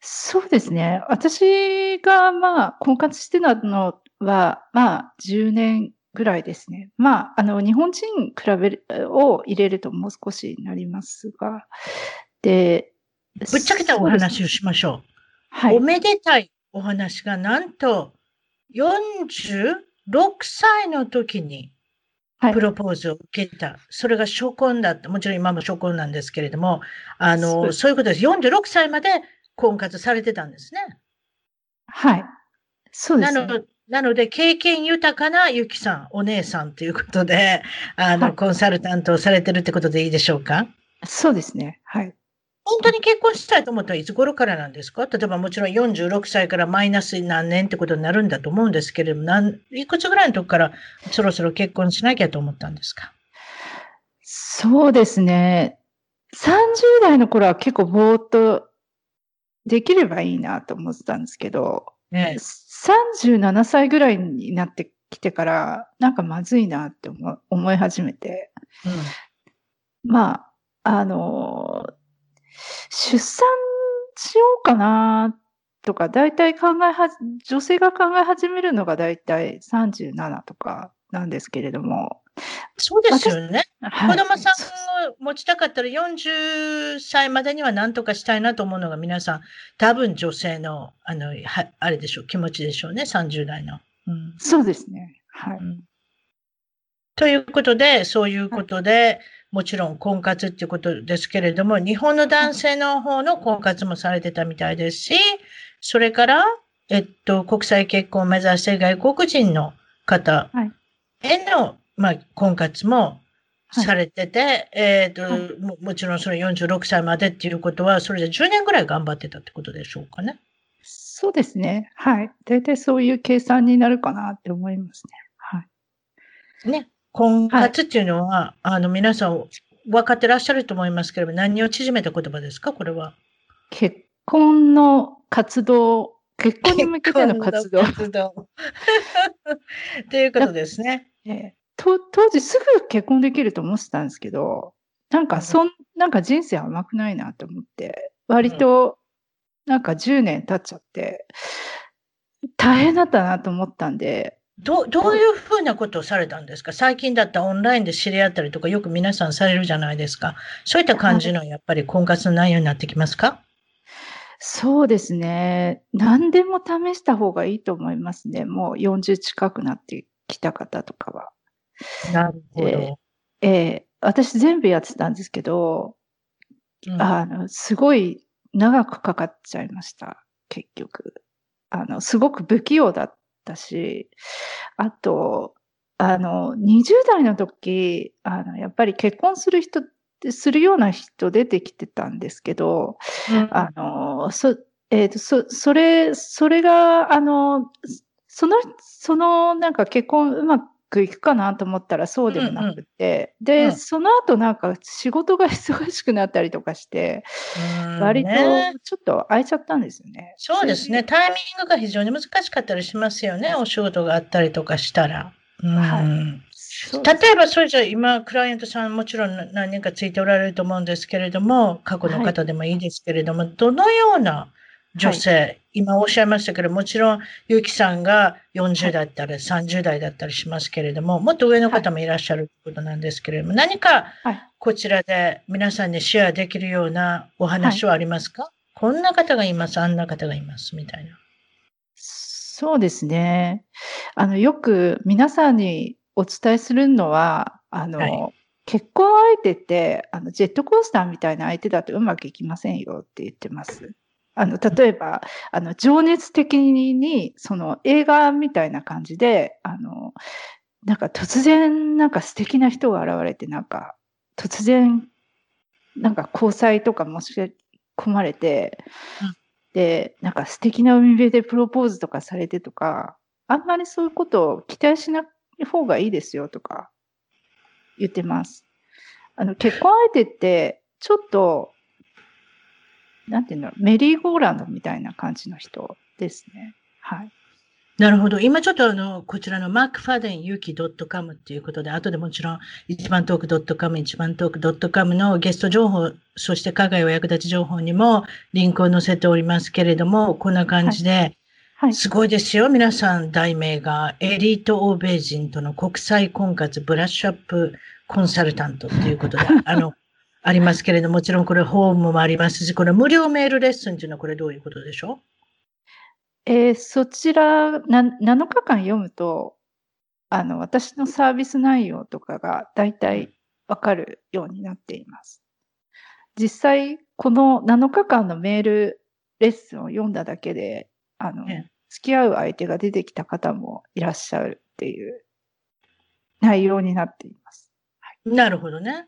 そうですね。私が、まあ、婚活してたのは、まあ、10年ぐらいですね。まあ、あの、日本人比べる、を入れるともう少しになりますが、で、ぶっちゃけたお話をしましょう。はいお。めでたいお話がなんと46歳の時にはいプロポーズを受けた。それが初婚だった。もちろん今も初婚なんですけれども、あの、そういうことです。46歳まで婚活されてたんですね。はい。そうですね。なのなので、経験豊かなゆきさん、お姉さんということで、あの、はいコンサルタントをされてるってことでいいでしょうか？そうですね。はい。本当に結婚したいと思ったらいつ頃からなんですか？例えばもちろん46歳からマイナス何年ってことになるんだと思うんですけれども、なんいくつぐらいの時からそろそろ結婚しなきゃと思ったんですか？そうですね。30代の頃は結構ぼーっとできればいいなと思ってたんですけど、ね37歳ぐらいになってきてから、なんかまずいなって思い思い始めて、まあ、あの、出産しようかなとか、大体考えは、女性が考え始めるのが大体37とかなんですけれども、そうですよね。はい子供さんを持ちたかったら40歳までには何とかしたいなと思うのが皆さん、多分女性の、あの、はあれでしょう、気持ちでしょうね、30代の。うんそうですね。はい。うんということで、そういうことで、もちろん婚活っていうことですけれども、日本の男性の方の婚活もされてたみたいですし、それから、えっと、国際結婚を目指して外国人の方はいへの、まあ、婚活もはいされてて、えっと、はいももちろんその46歳までっていうことは、それで10年ぐらい頑張ってたってことでしょうかね。そうですね。はい。大体そういう計算になるかなって思いますね。はい。ね、婚活っていうのは、あの、皆さん分かってらっしゃると思いますけれども、何を縮めた言葉ですか？これは。結婚の活動、結婚に向けての活動。活動。っていうことですね。ええと当時すぐ結婚できると思ってたんですけど、なんかそん、なんか人生甘くないなと思って、割となんか10年経っちゃって、大変だったなと思ったんで、どう、どういうふうなことをされたんですか？最近だったらオンラインで知り合ったりとかよく皆さんされるじゃないですか。そういった感じのやっぱり婚活の内容になってきますか？そうですね。何でも試した方がいいと思いますね。もう40近くなってきた方とかは。なるほど。ええ私全部やってたんですけど、うんあの、すごい長くかかっちゃいました。結局。あの、すごく不器用だったし、あと、あの、20代の時、あの、やっぱり結婚する人って、するような人出てきてたんですけど、あの、そ、えっ、と、そ、それ、それが、あの、その、その、なんか結婚うまくいくかなと思ったらそうでもなくて、で、うんその後なんか仕事が忙しくなったりとかして、うん割とねちょっと空いちゃったんですよね。そうですね。タイミングが非常に難しかったりしますよね。お仕事があったりとかしたら。うんはい例えば、それじゃ今、クライアントさんもちろん何人かついておられると思うんですけれども、過去の方でもいいですけれども、どのような女性、今おっしゃいましたけど、もちろん、ゆきさんが40代だったり、30代だったりしますけれども、もっと上の方もいらっしゃるということなんですけれども、何かはい。こちらで皆さんにシェアできるようなお話はありますか、こんな方がいます、あんな方がいます、みたいな。そうですね。あの、よく皆さんにお伝えするのは、あの、はい。結婚相手って、あの、ジェットコースターみたいな相手だとうまくいきませんよって言ってます。あの、例えば、あの、情熱的に、その映画みたいな感じで、あの、なんか突然、なんか素敵な人が現れて、なんか、突然、なんか交際とかもし込まれて、うんで、なんか素敵な海辺でプロポーズとかされてとか、あんまりそういうことを期待しない方がいいですよとか言ってます。あの、結婚相手って、ちょっと、なんていうの、メリーゴーランドみたいな感じの人ですね。はい。なるほど。今ちょっとあの、こちらのマークファデンユキ .com っていうことで、後でもちろん、一番トーク .com、一番トーク .com のゲスト情報、そして課外お役立ち情報にもリンクを載せておりますけれども、こんな感じで、はい。すごいですよ。皆さん、題名が、エリート欧米人との国際婚活ブラッシュアップコンサルタントということで、あの、ありますけれども、もちろんこれホームもありますし、これ無料メールレッスンっていうのはこれどういうことでしょえーそちらな、7日間読むと、あの、私のサービス内容とかが大体わかるようになっています。実際、この7日間のメールレッスンを読んだだけで、あの、ええ付き合う相手が出てきた方もいらっしゃるっていう内容になっています。なるほどね。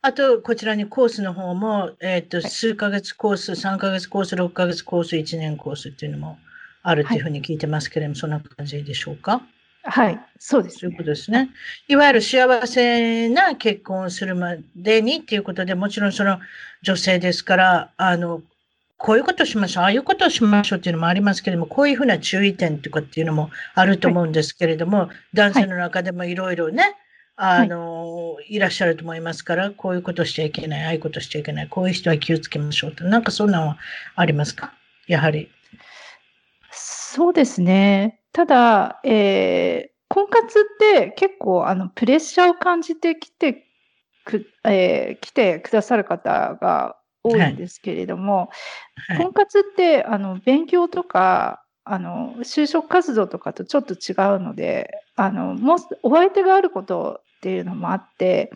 あと、こちらにコースの方も、えっ、と、数ヶ月コース、3ヶ月コース、6ヶ月コース、1年コースっていうのもあるっていうふうに聞いてますけれども、そんな感じでしょうか？はい、そうですそういうね。ことですね。いわゆる幸せな結婚をするまでにっていうことで、もちろんその女性ですから、あの、こういうことをしましょう、ああいうことをしましょうっていうのもありますけれども、こういうふうな注意点とかっていうのもあると思うんですけれども、男性の中でもいろいろね、あの、い、らっしゃると思いますから、こういうことしちゃいけない、ああいうことしちゃいけない、こういう人は気をつけましょうって、なんかそんなのはありますか？やはり。そうですね。ただ、えー婚活って結構あのプレッシャーを感じてきてく、えー来てくださる方が多いんですけれども、はい。婚活ってあの勉強とかあの就職活動とかとちょっと違うのであのもうお相手があることっていうのもあって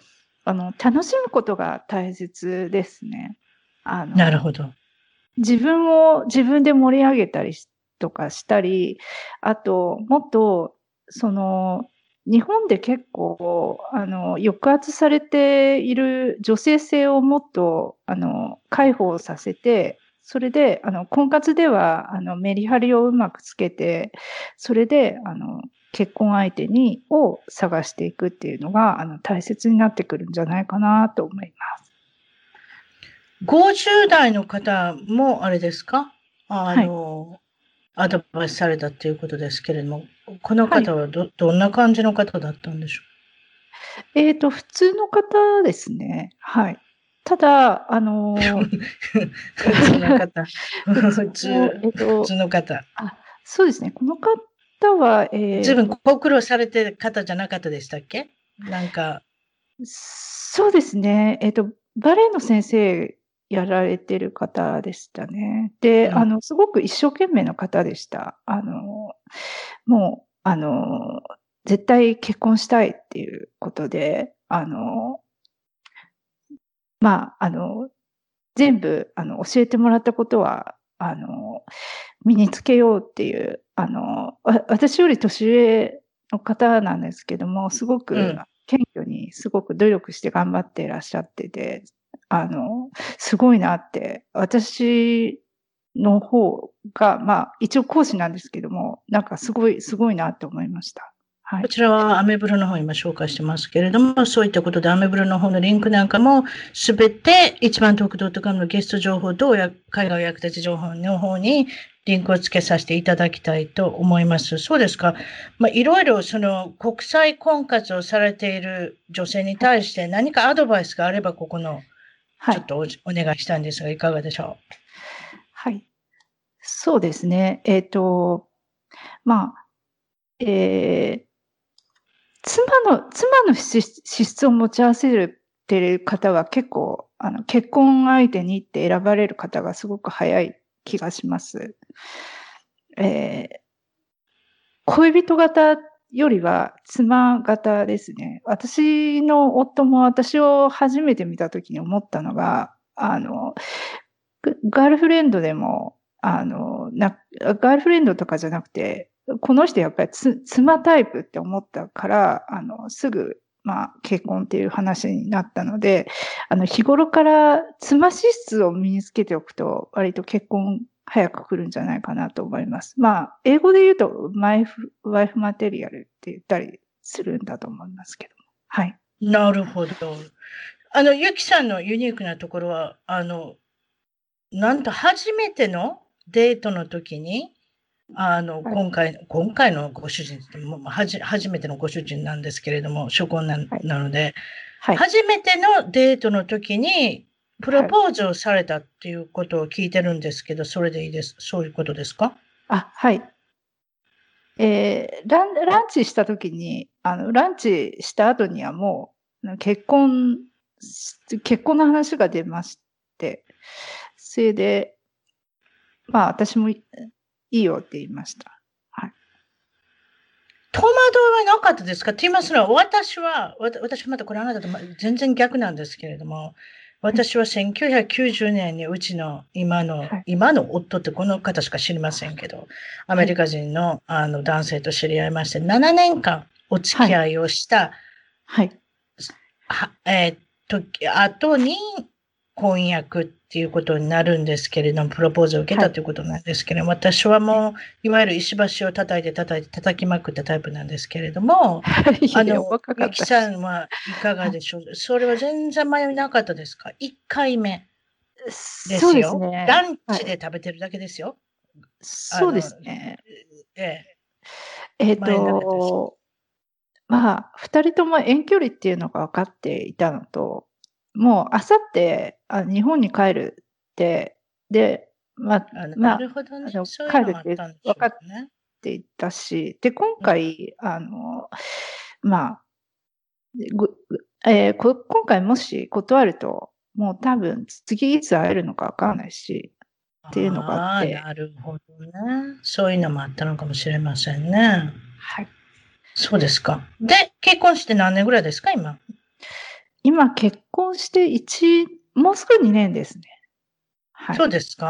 あの楽しむことが大切ですね。あのなるほど。自分を自分で盛り上げたりしとかしたり、あと、もっと、その、日本で結構、あの、抑圧されている女性性をもっと、あの、解放させて、それで、あの、婚活では、あの、メリハリをうまくつけて、それで、あの、結婚相手に、を探していくっていうのが、あの、大切になってくるんじゃないかなと思います。50代の方もあれですか？あの、アドバイスされたっていうことですけれども、この方はど,、どんな感じの方だったんでしょえっ、と、普通の方ですね。はい。ただ、あのーう 普通の方。普通、えっと 普通の方。そうですね。この方は、えー随分ご苦労されてる方じゃなかったでしたっけ？なんか、そうですね。えっ、と、バレエの先生やられてる方でしたね。で、うんあの、すごく一生懸命な方でした。あの、もう、あの、絶対結婚したいっていうことで、あの、まあ、あの、全部、あの、教えてもらったことは、あの、身につけようっていう、あの、わ私より年上の方なんですけども、すごくうん謙虚にすごく努力して頑張っていらっしゃってて、あの、すごいなって、私の方が、まあ、一応講師なんですけども、なんかすごい、すごいなって思いました。はいこ。ちらはアメブロの方今紹介してますけれども、そういったことでアメブロの方のリンクなんかもすべて一番トーク .com のゲスト情報とや海外役立ち情報の方にリンクをつけさせていただきたいと思います。そうですか。まあ、いろいろその国際婚活をされている女性に対して何かアドバイスがあればここのはい。ちょっとお,、お願いしたいんですが、いかがでしょはい。そうですね。えっ、と、まあ、えー妻の、妻の資質を持ち合わせてる方は結構、あの、結婚相手にって選ばれる方がすごく早い気がします。えー恋人型よりは妻型ですね。私の夫も私を初めて見たときに思ったのが、あの、ガールフレンドでも、あの、な、ガールフレンドとかじゃなくて、この人やっぱり妻タイプって思ったから、あの、すぐ、まあ、結婚っていう話になったので、あの、日頃から妻資質を身につけておくと、割と結婚早く来るんじゃないかなと思います。まあ、英語で言うと、マイフ、ワイフマテリアルって言ったりするんだと思いますけども。はい。なるほど。あの、ゆきさんのユニークなところは、あの、なんと初めてのデートの時に、あの、はい今回、今回のご主人ってもうはじ、初めてのご主人なんですけれども、初婚なはいなので、はい。初めてのデートの時に、プロポーズをされたっていうことを聞いてるんですけど、それでいいです。そういうことですか？あ、はい。えーラン、ランチしたときに、あの、ランチした後にはもう、結婚し、結婚の話が出まして、それで、まあ、私もいいいよって言いました。戸惑いはなかったですか？って言いますのは、私は、私またこれあなたとま全然逆なんですけれども、私は1990年にうちの今の、はい。今の夫ってこの方しか知りませんけど、アメリカ人のあの男性と知り合いまして、7年間お付き合いをした、はい。はえー時、後に婚約っていうことになるんですけれども、プロポーズを受けたということなんですけれども、私はもう、いわゆる石橋を叩いて叩いて叩きまくったタイプなんですけれども、あの、ゆきさんはいかがでしょう？それは全然迷いなかったですか ?1 回目ですよ。すね、ランチで食べてるだけですよ。そうですね。ええ。えっ、ー、と、まあ、2人とも遠距離っていうのが分かっていたのと、もうあさってあ日本に帰るって、で、まあ、まあ、ね、帰るって分かっていたし、で、今回、うん、あの、まあ、えー、今回もし断ると、もう多分次いつ会えるのか分かんないし、っていうのがあって。なるほどね。そういうのもあったのかもしれませんね。はい。そうですか。で、結婚して何年ぐらいですか、今？今、結婚して1、もうすぐ2年ですね。はい、そうですか、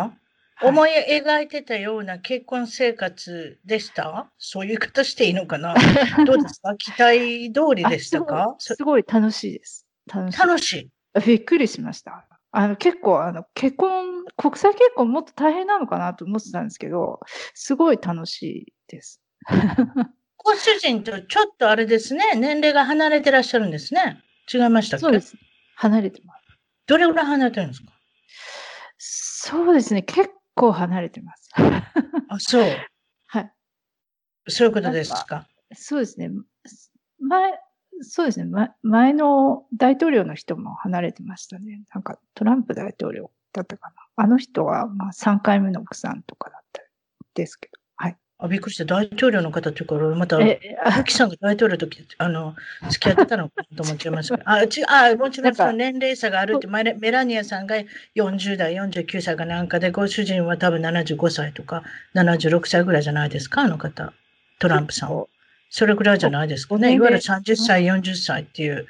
はい、思い描いてたような結婚生活でした？そういう方していいのかな？どうですか？期待通りでしたか？すごい楽しいです。楽しい。楽しい。びっくりしました。あの結構あの結婚、国際結婚もっと大変なのかなと思ってたんですけど、すごい楽しいです。ご主人とちょっとあれですね、年齢が離れてらっしゃるんですね。違いましたっけ？そうです。離れてます。どれぐらい離れてるんですか？そうですね。結構離れてます。あ、そう。はい。そういうことですか？そうですね。前、そうですね、ま。前の大統領の人も離れてましたね。なんかトランプ大統領だったかな。あの人はまあ3回目の奥さんとかだったですけど。あ、びっくりした。大統領の方っていうから、また、ゆきさんが大統領の時、あの、付き合ってたのかと思っちゃいました あ、ちあ、もちろんその年齢差があるって、メメラニアさんが40代、49歳かなんかで、ご主人は多分75歳とか、76歳ぐらいじゃないですか、あの方。トランプさん。それぐらいじゃないですかね。いわゆる30歳、40歳っていう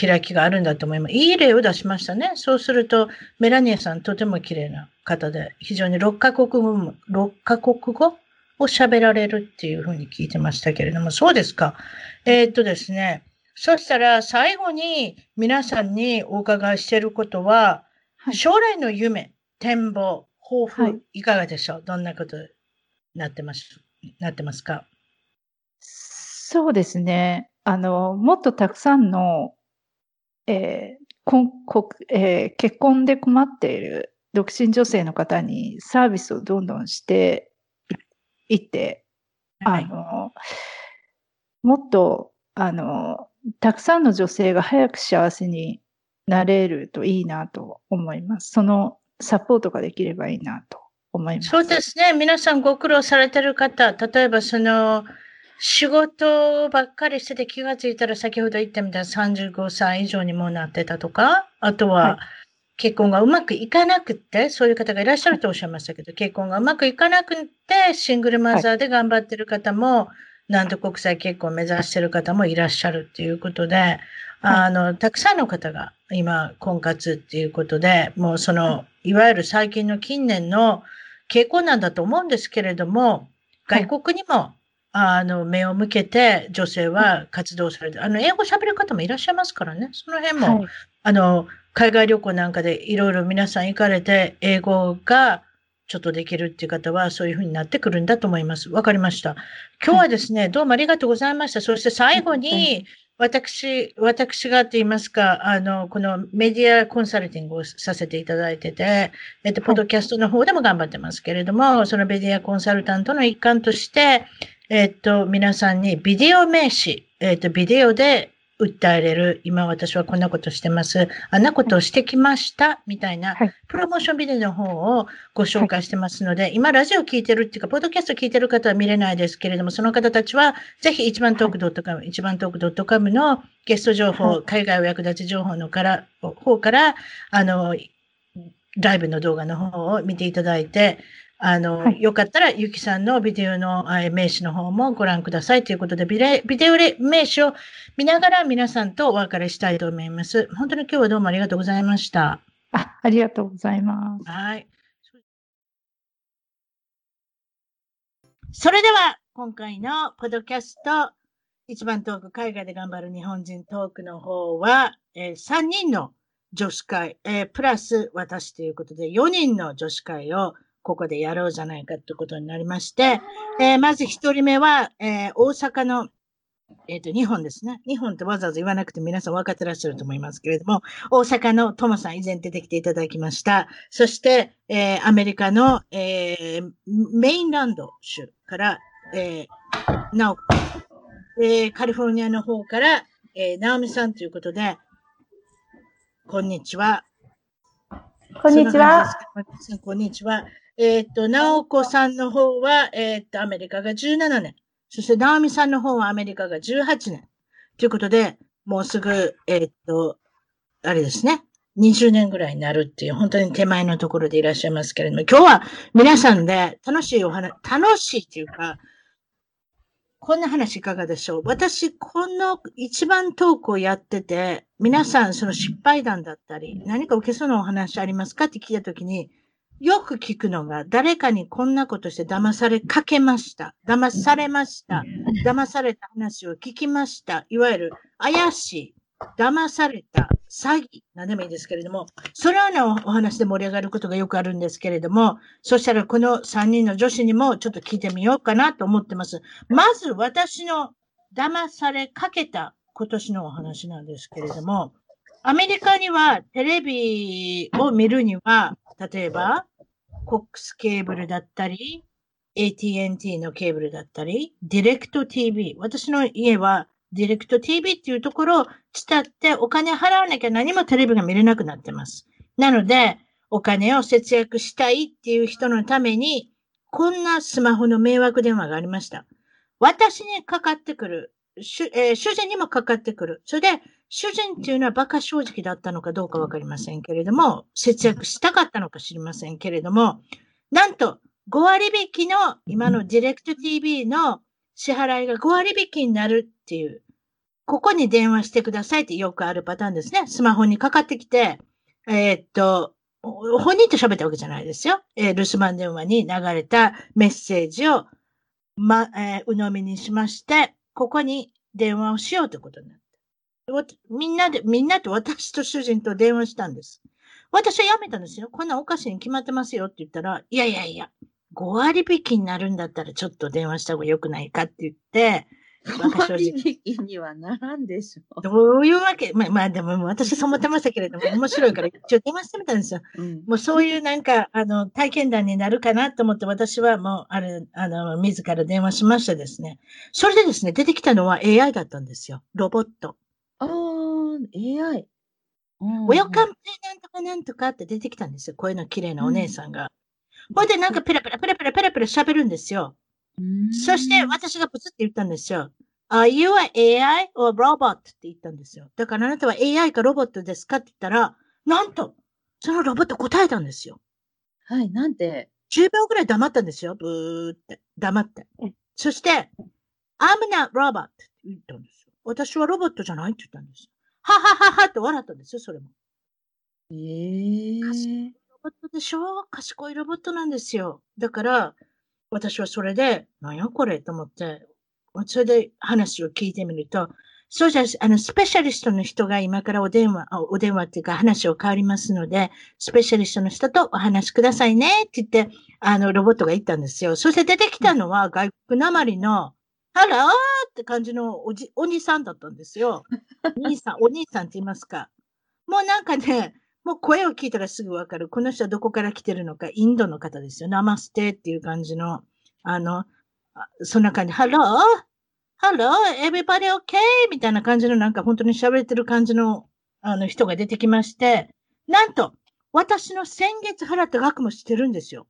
開きがあるんだと思います。いい例を出しましたね。そうすると、メラニアさんとても綺麗な方で、非常に6カ国語も、6カ国語を喋られるっていうふうに聞いてましたけれども、そうですか。えー、っとですね、そしたら最後に皆さんにお伺いしていることは、はい、将来の夢、展望、抱負、いかがでしょう、はい、どんなことになってますなってますか？そうですね。あの、もっとたくさんの、えーここえー、結婚で困っている独身女性の方にサービスをどんどんしていて、あの、もっと、あの、たくさんの女性が早く幸せになれるといいなと思います。そのサポートができればいいなと思います。そうですね。皆さんご苦労されてる方、例えばその、仕事ばっかりしてて気がついたら先ほど言ったみたいな35歳以上にもなってたとか、あとは、はい結婚がうまくいかなくて、そういう方がいらっしゃるとおっしゃいましたけど、結婚がうまくいかなくて、シングルマザーで頑張ってる方も、なんと国際結婚を目指してる方もいらっしゃるっていうことで、あの、たくさんの方が今、婚活っていうことで、もうその、い。わゆる最近の近年の傾向なんだと思うんですけれども、外国にも、あの、目を向けて女性は活動されて、あの、英語喋る方もいらっしゃいますからね、その辺も、あの、海外旅行なんかでいろいろ皆さん行かれて、英語がちょっとできるっていう方は、そういうふうになってくるんだと思います。わかりました。今日はですね、どうもありがとうございました。そして最後に、私、私がって言いますか、あの、このメディアコンサルティングをさせていただいてて、えっと、ポッドキャストの方でも頑張ってますけれども、そのメディアコンサルタントの一環として、えっと、皆さんにビデオ名詞、えっと、ビデオで訴えれる、今私はこんなことしてます、あんなことをしてきました、みたいな、プロモーションビデオの方をご紹介してますので、はい、今ラジオ聞いてるっていうか、ポッドキャスト聞いてる方は見れないですけれども、その方たちは、ぜひ一番トーク .com、一番トーク .com のゲスト情報、はい、海外お役立ち情報のから、方から、あの、ライブの動画の方を見ていただいて、あの、はい、よかったら、ゆきさんのビデオの名刺の方もご覧くださいということで、ビデビデオ名刺を見ながら皆さんとお別れしたいと思います。本当に今日はどうもありがとうございました。あ、ありがとうございます。はい。それでは、今回のポッドキャスト、一番トーク、海外で頑張る日本人トークの方は、えー、3人の女子会、えー、プラス私ということで、4人の女子会をここでやろうじゃないかということになりまして、えー、まず1人目は、えー、大阪のえっ、ー、と、日本ですね。日本ってわざわざ言わなくて皆さん分かってらっしゃると思いますけれども、大阪のトモさん以前出てきていただきました。そして、えー、アメリカの、えー、メインランド州から、えー、なお、えー、カリフォルニアの方から、えー、ナオミさんということで、こんにちは。こんにちは。こんにちは。えっ、と、ナオコさんの方は、えっ、と、アメリカが17年。そして、ナオミさんの方はアメリカが18年。ということで、もうすぐ、えっ、と、あれですね。20年ぐらいになるっていう、本当に手前のところでいらっしゃいますけれども、今日は皆さんで楽しいお話、楽しいっていうか、こんな話いかがでしょう？私、この一番トークをやってて、皆さんその失敗談だったり、何か受けそうなお話ありますか？って聞いたときに、よく聞くのが、誰かにこんなことして騙されかけました。騙されました。騙された話を聞きました。いわゆる怪しい、騙された、詐欺、なんでもいいですけれども、そのようなお話で盛り上がることがよくあるんですけれども、そしたらこの3人の女子にもちょっと聞いてみようかなと思ってます。まず私の騙されかけた今年のお話なんですけれども、アメリカにはテレビを見るには、例えば、コックスケーブルだったり、AT&T のケーブルだったり、ディレクト TV。私の家はディレクト TV っていうところを伝ってお金払わなきゃ何もテレビが見れなくなってます。なので、お金を節約したいっていう人のために、こんなスマホの迷惑電話がありました。私にかかってくる。主,、えー、主人にもかかってくる。それで、主人っていうのは馬鹿正直だったのかどうかわかりませんけれども、節約したかったのか知りませんけれども、なんと5割引きの今のディレクト TV の支払いが5割引きになるっていう、ここに電話してくださいってよくあるパターンですね。スマホにかかってきて、えー、っと、本人と喋ったわけじゃないですよ。えー、留守番電話に流れたメッセージを、ま、えー、鵜呑みにしまして、ここに電話をしようということになった。みんなで、みんなと私と主人と電話したんです。私はやめたんですよ。こんなおかしいに決まってますよって言ったら、いやいやいや、5割引きになるんだったらちょっと電話した方が良くないかって言って、5割引きにはならんでしょ。どういうわけ？まあ、まあ、でも私そう思ってましたけれども、面白いから一応電話してみたんですよ。うん、もうそういうなんか、あの、体験談になるかなと思って私はもう、あれ、あの、自ら電話しましてですね。それでですね、出てきたのは AI だったんですよ。ロボット。ああ、AI。ウェルカムなんとかなんとかって出てきたんですよ。声の綺麗なお姉さんが。ほ、うんでなんかペラペラペラペラペラペラ喋るんですよ。そして私がプツって言ったんですよ。Are you a AI or robot? って言ったんですよ。だからあなたは AI かロボットですかって言ったら、なんと、そのロボット答えたんですよ。はい、なんで ?10 秒ぐらい黙ったんですよ。ブーって。黙って。そして、I'm not robot って言ったんです。私はロボットじゃないって言ったんです。ははははって笑ったんですよ、それも。ええー。賢いロボットでしょ？賢いロボットなんですよ。だから、私はそれで、なんやこれ？と思って、それで話を聞いてみると、そうじゃ、あの、スペシャリストの人が今からお電話、お電話っていうか話を変わりますので、スペシャリストの人とお話しくださいねって言って、あの、ロボットが言ったんですよ。そして出てきたのは外国なまりのハローって感じのおじ、お兄さんだったんですよ。兄さん、お兄さんって言いますか。もうなんかね、もう声を聞いたらすぐわかる。この人はどこから来てるのか、インドの方ですよ。ナマステっていう感じの、あの、そんな感じ、 Hello, hello, everybody okay? みたいな感じのなんか本当に喋ってる感じの、あの人が出てきまして、なんと、私の先月払った額も知ってるんですよ。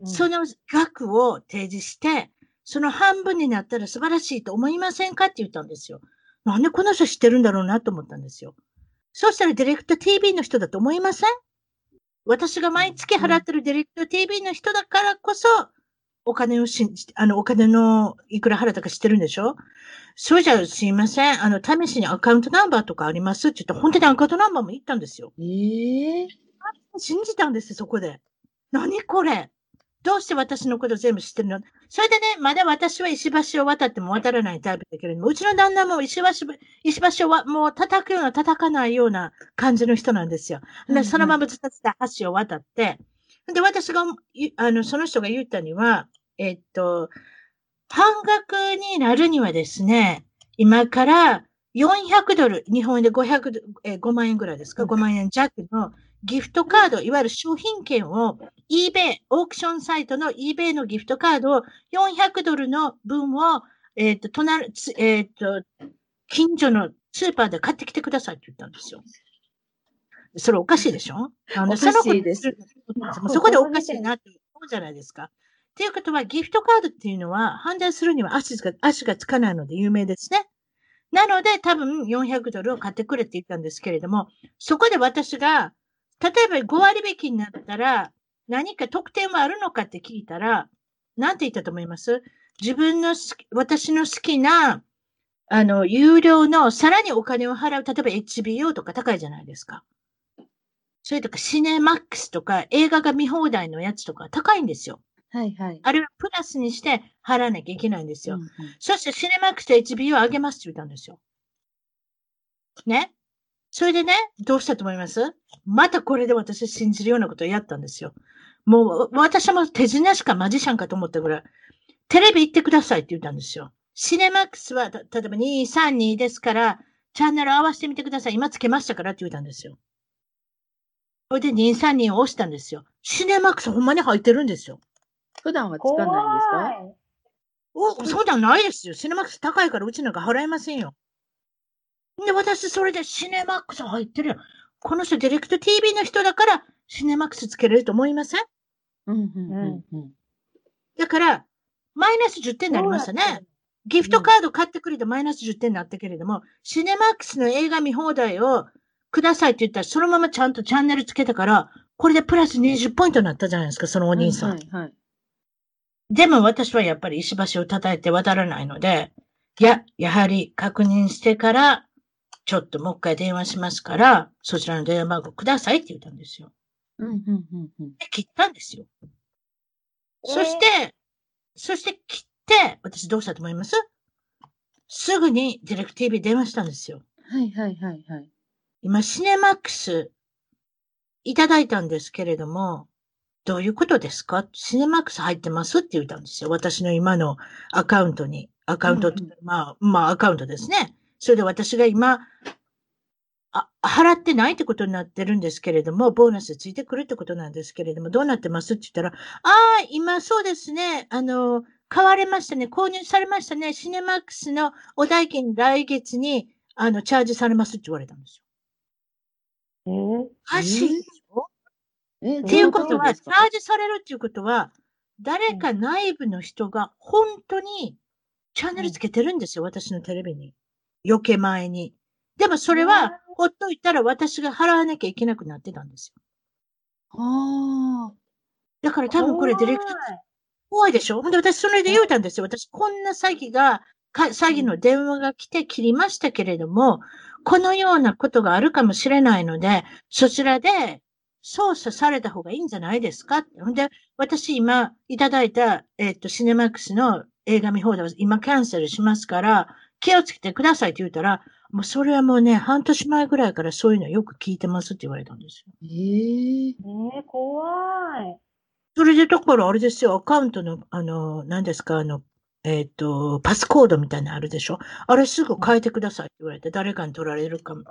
うん、その額を提示して、その半分になったら素晴らしいと思いませんか？って言ったんですよ。なんでこの人知ってるんだろうなと思ったんですよ。そうしたらディレクト TV の人だと思いません？私が毎月払ってるディレクト TV の人だからこそ、お金を信じて、あの、お金のいくら払ったか知ってるんでしょ？そうじゃ、すいません。あの、試しにアカウントナンバーとかあります？って言ったら、本当にアカウントナンバーも言ったんですよ。ええー、信じたんですよ、そこで。何これ？どうして私のこと全部知ってるの？それでね、まだ私は石橋を渡っても渡らないタイプだけれども、うちの旦那も石橋、石橋をわもう叩くような叩かないような感じの人なんですよ。で、そのままずっと橋を渡って、で、私が、いあの、その人が言ったには、えっと、半額になるにはですね、今から400ドル、日本円で500ドル、えー5万円ぐらいですか、うん ?5 万円弱のギフトカード、いわゆる商品券を eBay、オークションサイトの eBay のギフトカードを400ドルの分を、えっ、と、隣、つえっ、と、近所のスーパーで買ってきてくださいって言ったんですよ。それおかしいでしょ？あのそのですそこでおかしいなって思うじゃないですか。っていうことは、ギフトカードっていうのは、判断するには足が、足がつかないので有名ですね。なので、多分400ドルを買ってくれって言ったんですけれども、そこで私が、例えば5割引きになったら、何か特典はあるのかって聞いたら、なんて言ったと思います？自分の好き、私の好きな、あの、有料の、さらにお金を払う、例えば HBO とか高いじゃないですか。それとかシネマックスとか映画が見放題のやつとか高いんですよ。はいはい。あれはプラスにして払わなきゃいけないんですよ。うんうんそしてシネマックスと HBO を上げますって言ったんですよ。ね？それでね、どうしたと思います？またこれで私信じるようなことをやったんですよ。もう私も手品しかマジシャンかと思ったぐらい、テレビ行ってくださいって言ったんですよ。シネマックスは、た例えば232ですから、チャンネル合わせてみてください。今つけましたからって言ったんですよ。それで232を押したんですよ。シネマックスほんまに入ってるんですよ。普段はつかないんですか？お、そうじゃないですよ。シネマックス高いからうちなんか払えませんよ。で、私それでシネマックス入ってるよ。この人ディレクト TV の人だからシネマックスつけれると思いません？うんうんうんうん。だから、マイナス10点になりましたね。ギフトカード買ってくれてマイナス10点になったけれども、シネマックスの映画見放題をくださいって言ったら、そのままちゃんとチャンネルつけたから、これでプラス20ポイントになったじゃないですか、そのお兄さん。はいはい。でも私はやっぱり石橋を叩いて渡らないので、いや、やはり確認してから、ちょっともう一回電話しますから、そちらの電話番号くださいって言ったんですよ。うんうんうんうん。で、切ったんですよ。そして、そして切って、私どうしたと思います？すぐにディレクティブ電話したんですよ。はいはいはいはい。今、シネマックスいただいたんですけれども、どういうことですか？シネマックス入ってます？って言ったんですよ。私の今のアカウントに。アカウントって、うんうんまあ、まあ、アカウントですね。それで私が今、あ、払ってないってことになってるんですけれども、ボーナスついてくるってことなんですけれども、どうなってますって言ったら、ああ、今そうですね、あの、買われましたね、購入されましたね、シネマックスのお代金来月に、あの、チャージされますって言われたんですよ。えーしっていうことは、チャージされるっていうことは、誰か内部の人が本当にチャンネルつけてるんですよ、私のテレビに。余計前に。でもそれは、ほっといたら私が払わなきゃいけなくなってたんですよ。あだから多分これディレクト怖いでしょ？ほんで私それで言うたんですよ。私こんな詐欺が、か詐欺の電話が来て切りましたけれども、このようなことがあるかもしれないので、そちらで操作された方がいいんじゃないですか？ほんで、私今いただいた、えっと、シネマックスの映画見放題を今キャンセルしますから、気をつけてくださいって言ったら、もうそれはもうね、半年前ぐらいからそういうのよく聞いてますって言われたんですよ。あ。えええー、怖い。それで、だからあれですよ、アカウントの、あの、何ですか、あの、えっ、と、パスコードみたいなのあるでしょ？あれすぐ変えてくださいって言われて、誰かに取られるかも。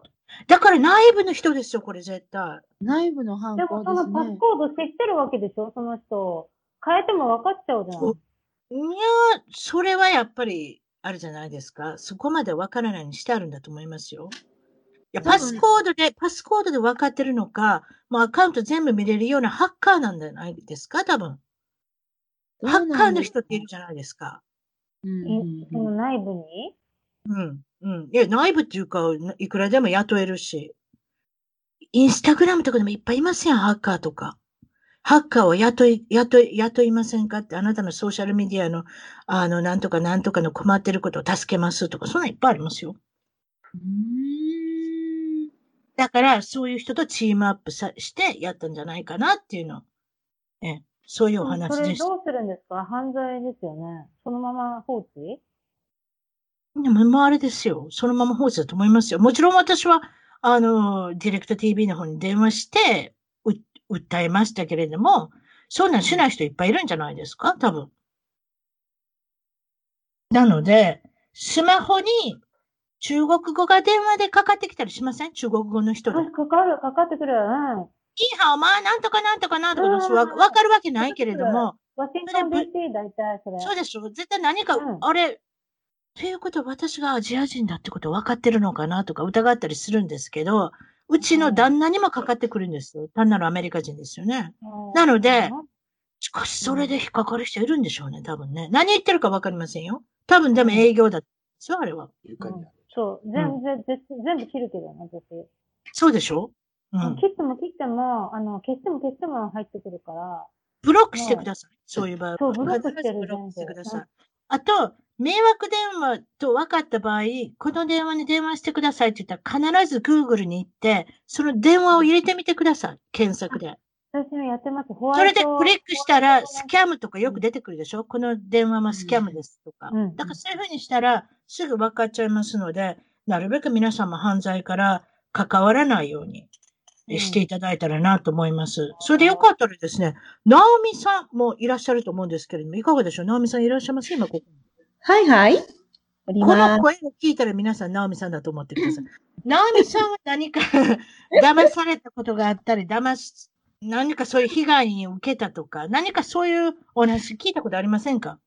だから内部の人ですよ、これ絶対。内部の犯で行ですもそのパスね。コード知ってるわけでしょ？その人。変えても分かっちゃうじゃん。いや、それはやっぱり、あるじゃないですか。そこまでわからないにしてあるんだと思いますよ。いや、パスコードで、パスコードで分かってるのか、もうアカウント全部見れるようなハッカーなんじゃないですか、多分。ハッカーの人っているじゃないですか。うんいうんその内部に？うん、うん。いや、内部っていうか、いくらでも雇えるし。インスタグラムとかでもいっぱいいますやん、ハッカーとか。ハッカーを雇い、雇い、雇いませんかって、あなたのソーシャルメディアの、あの、なんとかなんとかの困ってることを助けますとか、そんなんいっぱいありますよ。うーんだから、そういう人とチームアップさしてやったんじゃないかなっていうの。ええ、そういうおそ話でした。れどうするんですか？犯罪ですよね。そのまま放置？でも、もうあれですよ。そのまま放置だと思いますよ。もちろん私は、あの、ディレクト TV の方に電話して、う訴えましたけれども、そんなんしない人いっぱいいるんじゃないですか？多分。なので、スマホに中国語が電話でかかってきたりしません？中国語の人で。あかかる、かかってくるよね。いいはお前、なんとかなんとかなんとかうん。わわかるわけないけれども、ワシントン DC 大体それ。そうでしょ絶対何か、うん。あれ、ということは私がアジア人だってこと分かってるのかな？とか疑ったりするんですけど、うちの旦那にもかかってくるんですよ。単なるアメリカ人ですよね。うんなので、しかしそれで引っかかる人いるんでしょうね、多分ね。何言ってるか分かりませんよ。多分でも営業だったんですよ、あれは。うんそう、全然、全全部切るけどね、私。そうでしょ？うん。切っても切っても、あの、消しても消しても入ってくるから、ブロックしてください。そういう場合は。そうブロックしてるブロックしてください。あと、迷惑電話と分かった場合、この電話に電話してくださいって言ったら必ず Google に行って、その電話を入れてみてください。検索で。私もやってます。ホそれワイトでクリックしたら、スキャャムとかよく出てくるでしょ？この電話はスキャムですとか。うんだからそういうふうにしたら、すぐ分かっちゃいますので、なるべく皆さんも犯罪から関わらないようにうんしていただいたらなと思います。それでよかったらですね、ナオミさんもいらっしゃると思うんですけれども、いかがでしょう？ナオミさんいらっしゃいます？今ここに。はいはい。こ。の声を聞いたら皆さん、ナオミさんだと思ってください。ナオミさんは何か 騙されたことがあったり、騙し、何かそういう被害に受けたとか、何かそういうお話聞いたことありませんか？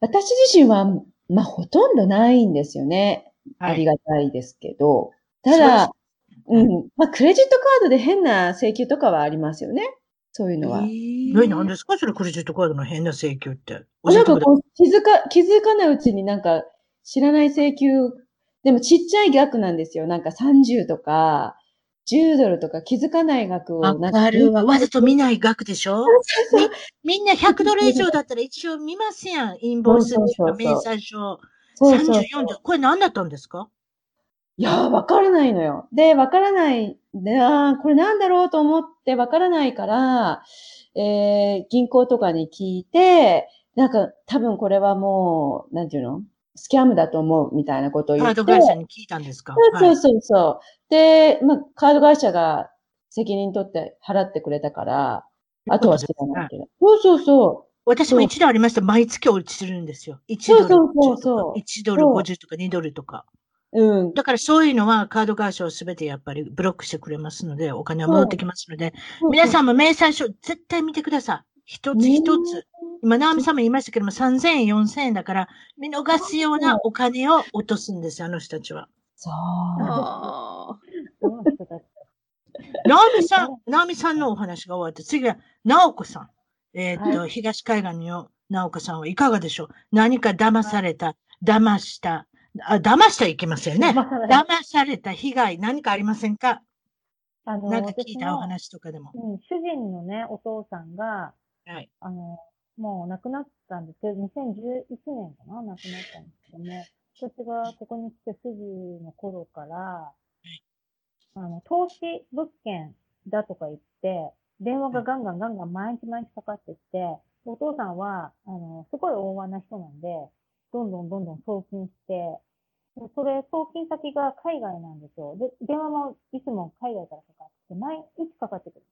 私自身は、まあ、ほとんどないんですよね。ありががたいですけど。ただ、うん。まあ、クレジットカードで変な請求とかはありますよね。そういうのは。え、何ですか？それクレジットカードの変な請求って。教なんかこう気づか、気づかないうちになんか知らない請求、でもちっちゃい額なんですよ。なんか30とか、10ドルとか気づかない額をわなんかるわ。わざと見ない額でしょ？そうそうみんな100ドル以上だったら一応見ますやん。インボイスっていうか、明細書。そうそう34ドル。これ何だったんですか？いやー、わからないのよ。で、わからない。で、あーこれなんだろうと思ってわからないから、えー、銀行とかに聞いて、なんか多分これはもう、なんていうの？スキャムだと思うみたいなことを言って。カード会社に聞いたんですか？そうはいそうそう。で、まあ、カード会社が責任取って払ってくれたから、あとは知らないけど。そうそうそ私も一度ありました。毎月落ちてるんですよ。1ドルそうそうそう50とそうか、1ドル50とか2ドルとか。う。うん。だからそういうのはカード会社をすべてやっぱりブロックしてくれますので、お金は戻ってきますので、皆さん、んも明細書絶対見てください。一つ一つ。今、直美さんも言いましたけども、3000円、4000円だから、見逃すようなお金を落とすんですよ、あの人たちは。そう。あその人たち直美さん、直美さんのお話が終わって、次は直子さん。えーっと、は東海岸の直子さんはいかがでしょう？何か騙された、騙した、あ、騙したらいけませんね。まあ騙された被害、何かありませんか？あの、なんか聞いたお話とかでも。うん、主人のね、お父さんが、はい。あの、もう亡くなったんですけど、2011年かな？亡くなったんですけども、私がここに来てすぐの頃から、あの、投資物件だとか言って、電話がガンガンガンガン毎日毎日かかってきて、お父さんは、あの、すごい大和な人なんで、どんどんどんどん送金して、でそれ、送金先が海外なんですよ。で、電話もいつも海外からかかって毎日かかってくるんで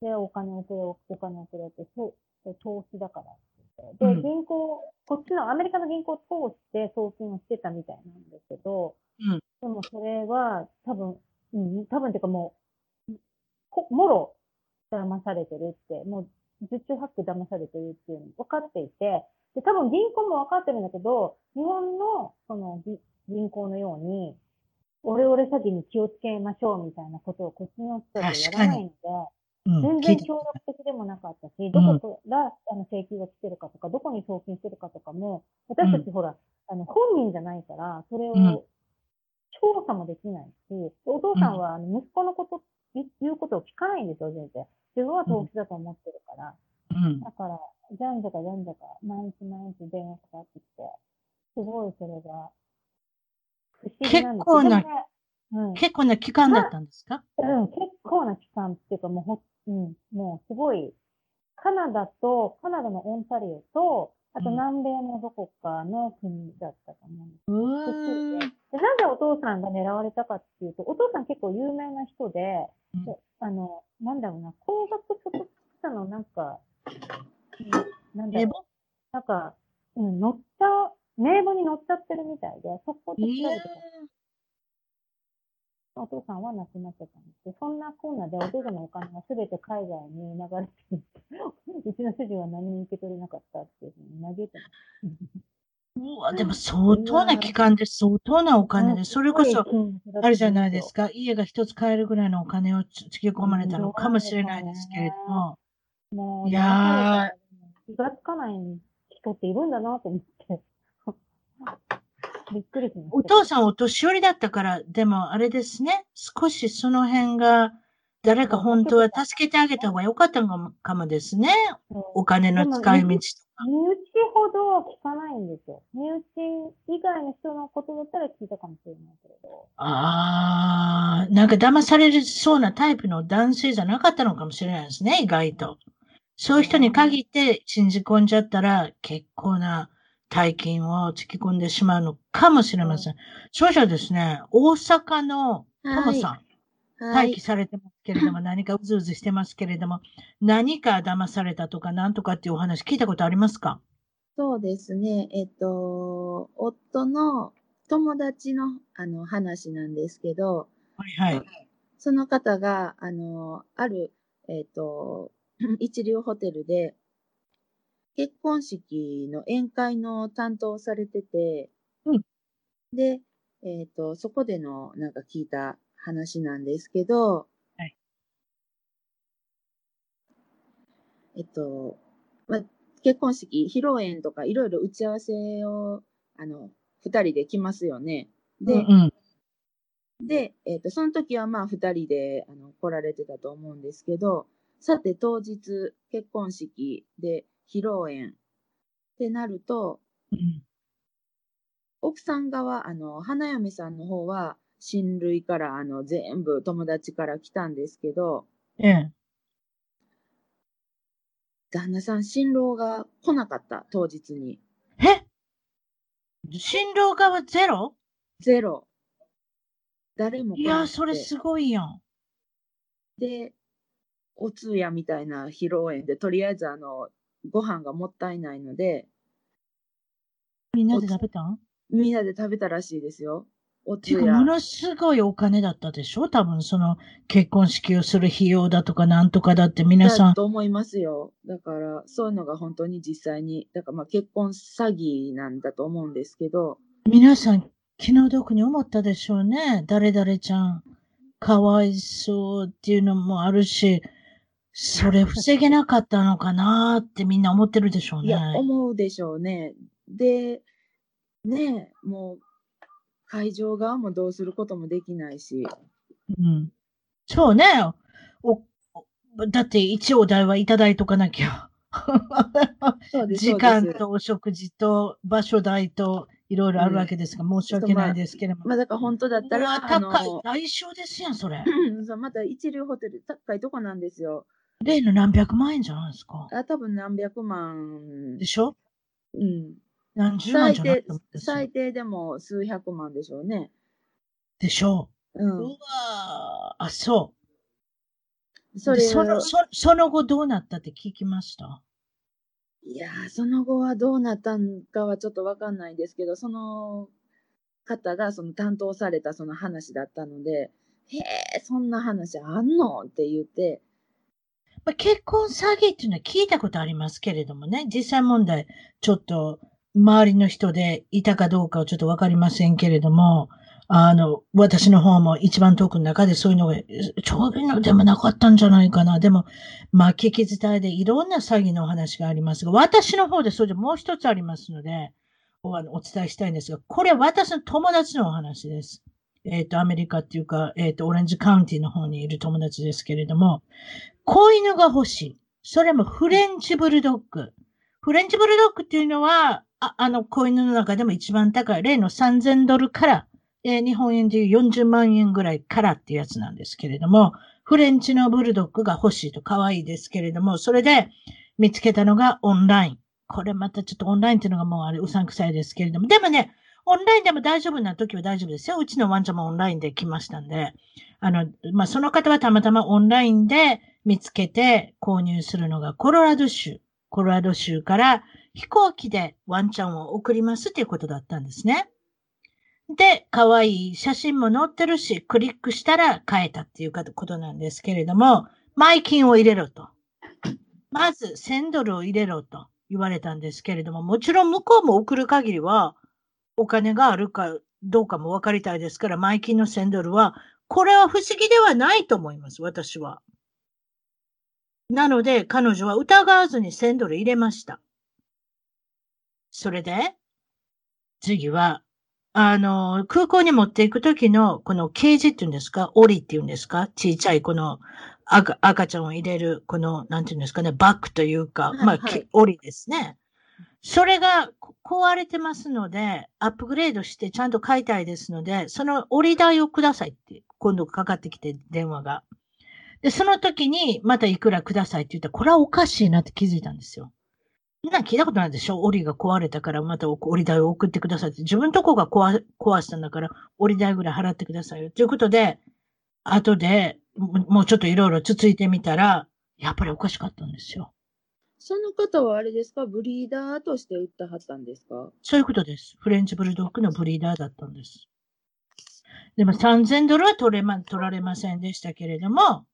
すよ。で、お金送れ、お金送れって、そう、で投資だからって言って。で、うん銀行、こっちのアメリカの銀行を通して送金をしてたみたいなんですけど、うんでもそれは多分、うん、多分っていうかもう、こもろ騙されてるって、もう十中八九騙されてるっていうの分かっていて、で、多分銀行も分かってるんだけど、日本のそのぎ銀行のように、オレオレ詐欺に気をつけましょうみたいなことをこっちの人はやらないので、うん、全然協力的でもなかったし、どこからあの請求が来てるかとか、どこに送金してるかとかも、私たちほら、あの、本人じゃないから、それをうん調査もできないし、お父さんはあの息子のこと、い言うことを聞かないんですよ、全然。自分は投資だと思ってるから。うん。だから、じゃんじゃかじゃんじゃか、毎日毎日電話かかってきて、すごいそれが、不思議なんです。結構なうん、結構な期間だったんですか？うん、結構な期間っていうか、もうほ、うん、もうすごい、カナダと、カナダのオンタリオと、あとうん。南米のどこかの国だったと思うんでなぜお父さんが狙われたかっていうと、お父さん結構有名な人で、うん。であの、なんだろうな、工学所属者のなんか、うんなんだろう、なんか、うん、乗っちゃう、名簿に乗っちゃってるみたいで、そこで調べてたお父さんは亡くなってたんです。けど、そんなこんなでお父さんのお金がすべて海外に流れてい。って、うちの主人は何も受け取れなかったっていうふうに嘆いてます。うわ、でも相当な期間で相当なお金で、それこそ、あれじゃないですか。か、家が一つ買えるぐらいのお金をつつぎ込まれたのかもしれないですけれど。も、もう、いや気がつかない人っているんだなと思って。びっくりしました。お父さんお年寄りだったから、でもあれですね、少しその辺が、誰か本当は助けてあげた方が良かったのかもですね。お金の使い道とか。身内ほど聞かないんですよ。身内以外の人のことだったら聞いたかもしれないけれど。ああ、なんか騙されそうなタイプの男性じゃなかったのかもしれないですね、意外と。そういう人に限って信じ込んじゃったら、結構な大金を突き込んでしまうのかもしれません。少々ですね、大阪のともさん、はい待機。されてますけれども、何かうずうずしてますけれども、何か騙されたとかなんとかっていうお話聞いたことありますか？そうですね。えっと、夫の友達のあの話なんですけど、はいはい。その方が、あの、ある、えっと、一流ホテルで、結婚式の宴会の担当をされてて、うん。で、えっと、そこでのなんか聞いた話なんですけど、はい。えっと、ま、結婚式、披露宴とかいろいろ打ち合わせを、あの、二人で来ますよね。で、うんうん。で、えっ、と、その時はまあ二人であの来られてたと思うんですけど、さて当日結婚式で披露宴ってなると、うん奥さん側、あの、花嫁さんの方は親類からあの全部友達から来たんですけど、ええ。旦那さん新郎が来なかった当日に。え？新郎側ゼロ？ゼロ。誰もいや、それすごいやん。で、お通夜みたいな披露宴で、とりあえずあの、ご飯がもったいないので、みんなで食べたん？みんなで食べたらしいですよ。おていうか、も。のすごいお金だったでしょ？多分、その、結婚式をする費用だとかなんとかだって皆さだん、と思いますよ。だから、そういうのが本当に実際に、だからまあ結婚詐欺なんだと思うんですけど、皆さん気の毒に思ったでしょうね。誰々ちゃん、かわいそうっていうのもあるし、それ防げなかったのかなってみんな思ってるでしょうね。いや、思うでしょうね。で、ねえ、もう、会場側もどうすることもできないし、うん。そうね。お、おだって一応お題はいただいとかなきゃ。そうです時間とお食事と場所代といろいろあるわけですが、申し訳ないですけれども。まあだから本当だったら、高い。代償ですやん、それ。そうまた一流ホテル、高いとこなんですよ。例の何百万円じゃないですか。あ多分何百万で、しょ？うん。何十万最低じゃな最低でも数百万でしょうね。でしょ？う。う。うんわーあ、そう。それその、そその後どうなったって聞きました？いやー、その後はどうなったんかはちょっとわかんないですけど、その方がその担当されたその話だったので、へえ、そんな話あんの？って言って、まあ、結婚詐欺っていうのは聞いたことありますけれどもね、実際問題、ちょっと周りの人でいたかどうかはちょっとわかりませんけれども、あの、私の方も一番遠くの中でそういうのが、ちょうどいいのでもなかったんじゃないかな。でも、まあ、聞き伝えでいろんな詐欺のお話がありますが、私の方でそれでもう一つありますので、おあのお伝えしたいんですが、これ私の友達のお話です。えっ、と、アメリカっていうか、えっ、と、オレンジカウンティの方にいる友達ですけれども、子犬が欲しい。それもフレンチブルドッグ。フレンチブルドッグっていうのは、ああの子犬の中でも一番高い、例の3000ドルから、えー日本円でいう40万円ぐらいからっていうやつなんですけれども、フレンチのブルドッグが欲しいと可愛いですけれども、それで、見つけたのがオンライン。これまたちょっとオンラインっていうのがもうあれうさんくさいですけれども。でもね、オンラインでも大丈夫な時は大丈夫ですよ。うちのワンちゃんもオンラインで来ましたんで。あの、まあ、その方はたまたまオンラインで見つけて購入するのがコロラド州。コロラド州から飛行機でワンちゃんを送りますっていうことだったんですね。で、可愛い写真も載ってるし、クリックしたら買えたっていうことなんですけれども、前金を入れろと。まず1000ドルを入れろと言われたんですけれども、もちろん向こうも送る限りはお金があるかどうかも分かりたいですから、前金の1000ドルは、これは不思議ではないと思います、私は。なので、彼女は疑わずに1000ドル入れました。それで、次は、あの、空港に持っていくときの、このケージっていうんですか？檻っていうんですか？小さいこの赤赤ちゃんを入れる、この、なんていうんですかね、バッグというか、まあ、はい、檻ですね。それが壊れてますので、アップグレードしてちゃんと買いたいですので、その折り台をくださいって、今度かかってきて電話が。で、その時に、またいくらくださいって言ったら、これはおかしいなって気づいたんですよ。みんな聞いたことないでしょ？折りが壊れたから、また折り台を送ってくださいって。自分とこが壊壊したんだから、折り台ぐらい払ってくださいよ。ということで、後で、もうちょっといろいろつついてみたら、やっぱりおかしかったんですよ。その方はあれですか？ブリーダーとして売ったはったんですか？そういうことです。フレンチブルドッグのブリーダーだったんです。でも3000ドルは取れま、取られませんでしたけれども、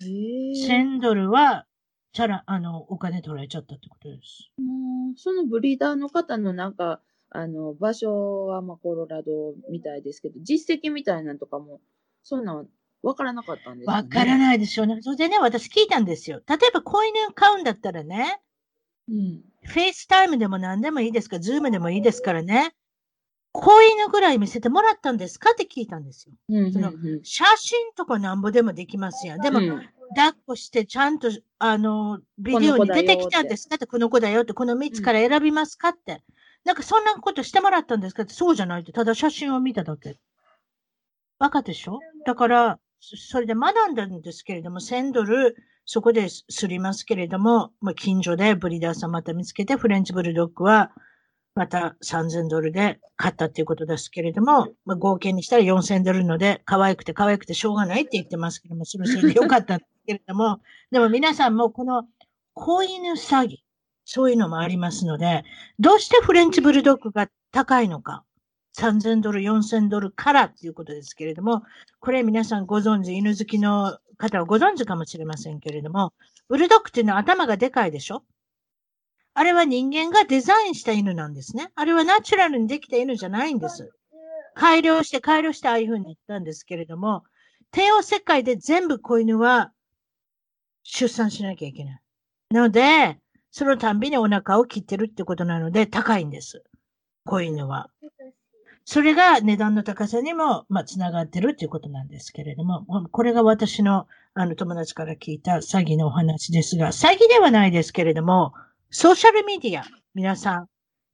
1000ドルは、チャラ、あの、お金取られちゃったってことです。うん、そのブリーダーの方のなんか、あの、場所はまあコロラドみたいですけど、実績みたいなのとかも、そんなわからなかったんですわ、ね、からないでしょうね。それでね、私聞いたんですよ。例えば、子犬飼うんだったらね、うん、フェイスタイムでも何でもいいですか、ズームでもいいですからね、子犬ぐらい見せてもらったんですか？って聞いたんですよ。うんうんうん、その写真とかなんぼでもできますやん。でも、うん、抱っこしてちゃんと、あの、ビデオに出てきたんですかって、この子だよって、この3つから選びますかって。うん、なんかそんなことしてもらったんですかって、そうじゃないって、ただ写真を見ただけ。バカでしょ？だから、それで学んだんですけれども、1000ドル、そこですりますけれども、まあ、近所でブリーダーさんまた見つけて、フレンチブルドッグは、また3000ドルで買ったっていうことですけれども、まあ、合計にしたら4000ドルので、可愛くて可愛くてしょうがないって言ってますけども、それそれでよかったけれども、でも皆さんもこの子犬詐欺、そういうのもありますので、どうしてフレンチブルドッグが高いのか。3000ドル、4000ドルからっていうことですけれども、これ皆さんご存知、犬好きの方はご存知かもしれませんけれども、ブルドッグっていうのは頭がでかいでしょ？あれは人間がデザインした犬なんですね。あれはナチュラルにできた犬じゃないんです。改良して改良してああいうふうに言ったんですけれども、帝王切開で全部子犬は出産しなきゃいけない。なので、そのたんびにお腹を切ってるってことなので高いんです。子犬は。それが値段の高さにも、まあ、つながってるっていうことなんですけれども、これが私の、あの、友達から聞いた詐欺のお話ですが、詐欺ではないですけれども、ソーシャルメディア、皆さん、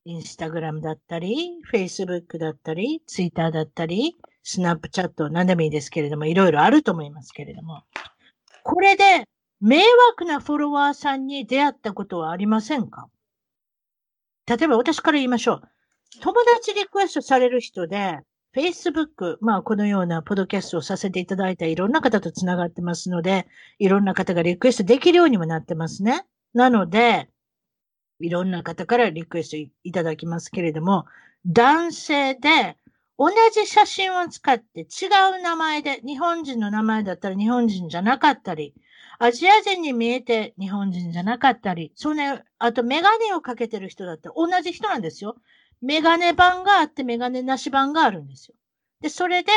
インスタグラムだったり、フェイスブックだったり、ツイッターだったり、スナップチャット、何でもいいですけれども、いろいろあると思いますけれども、これで迷惑なフォロワーさんに出会ったことはありませんか？例えば私から言いましょう。友達リクエストされる人で、Facebook、まあこのようなポドキャストをさせていただいたいろんな方とつながってますので、いろんな方がリクエストできるようにもなってますね。なので、いろんな方からリクエストいただきますけれども、男性で同じ写真を使って違う名前で、日本人の名前だったら日本人じゃなかったり、アジア人に見えて日本人じゃなかったり、そね、あとメガネをかけてる人だったら同じ人なんですよ。メガネ版があってメガネなし版があるんですよ。で、それで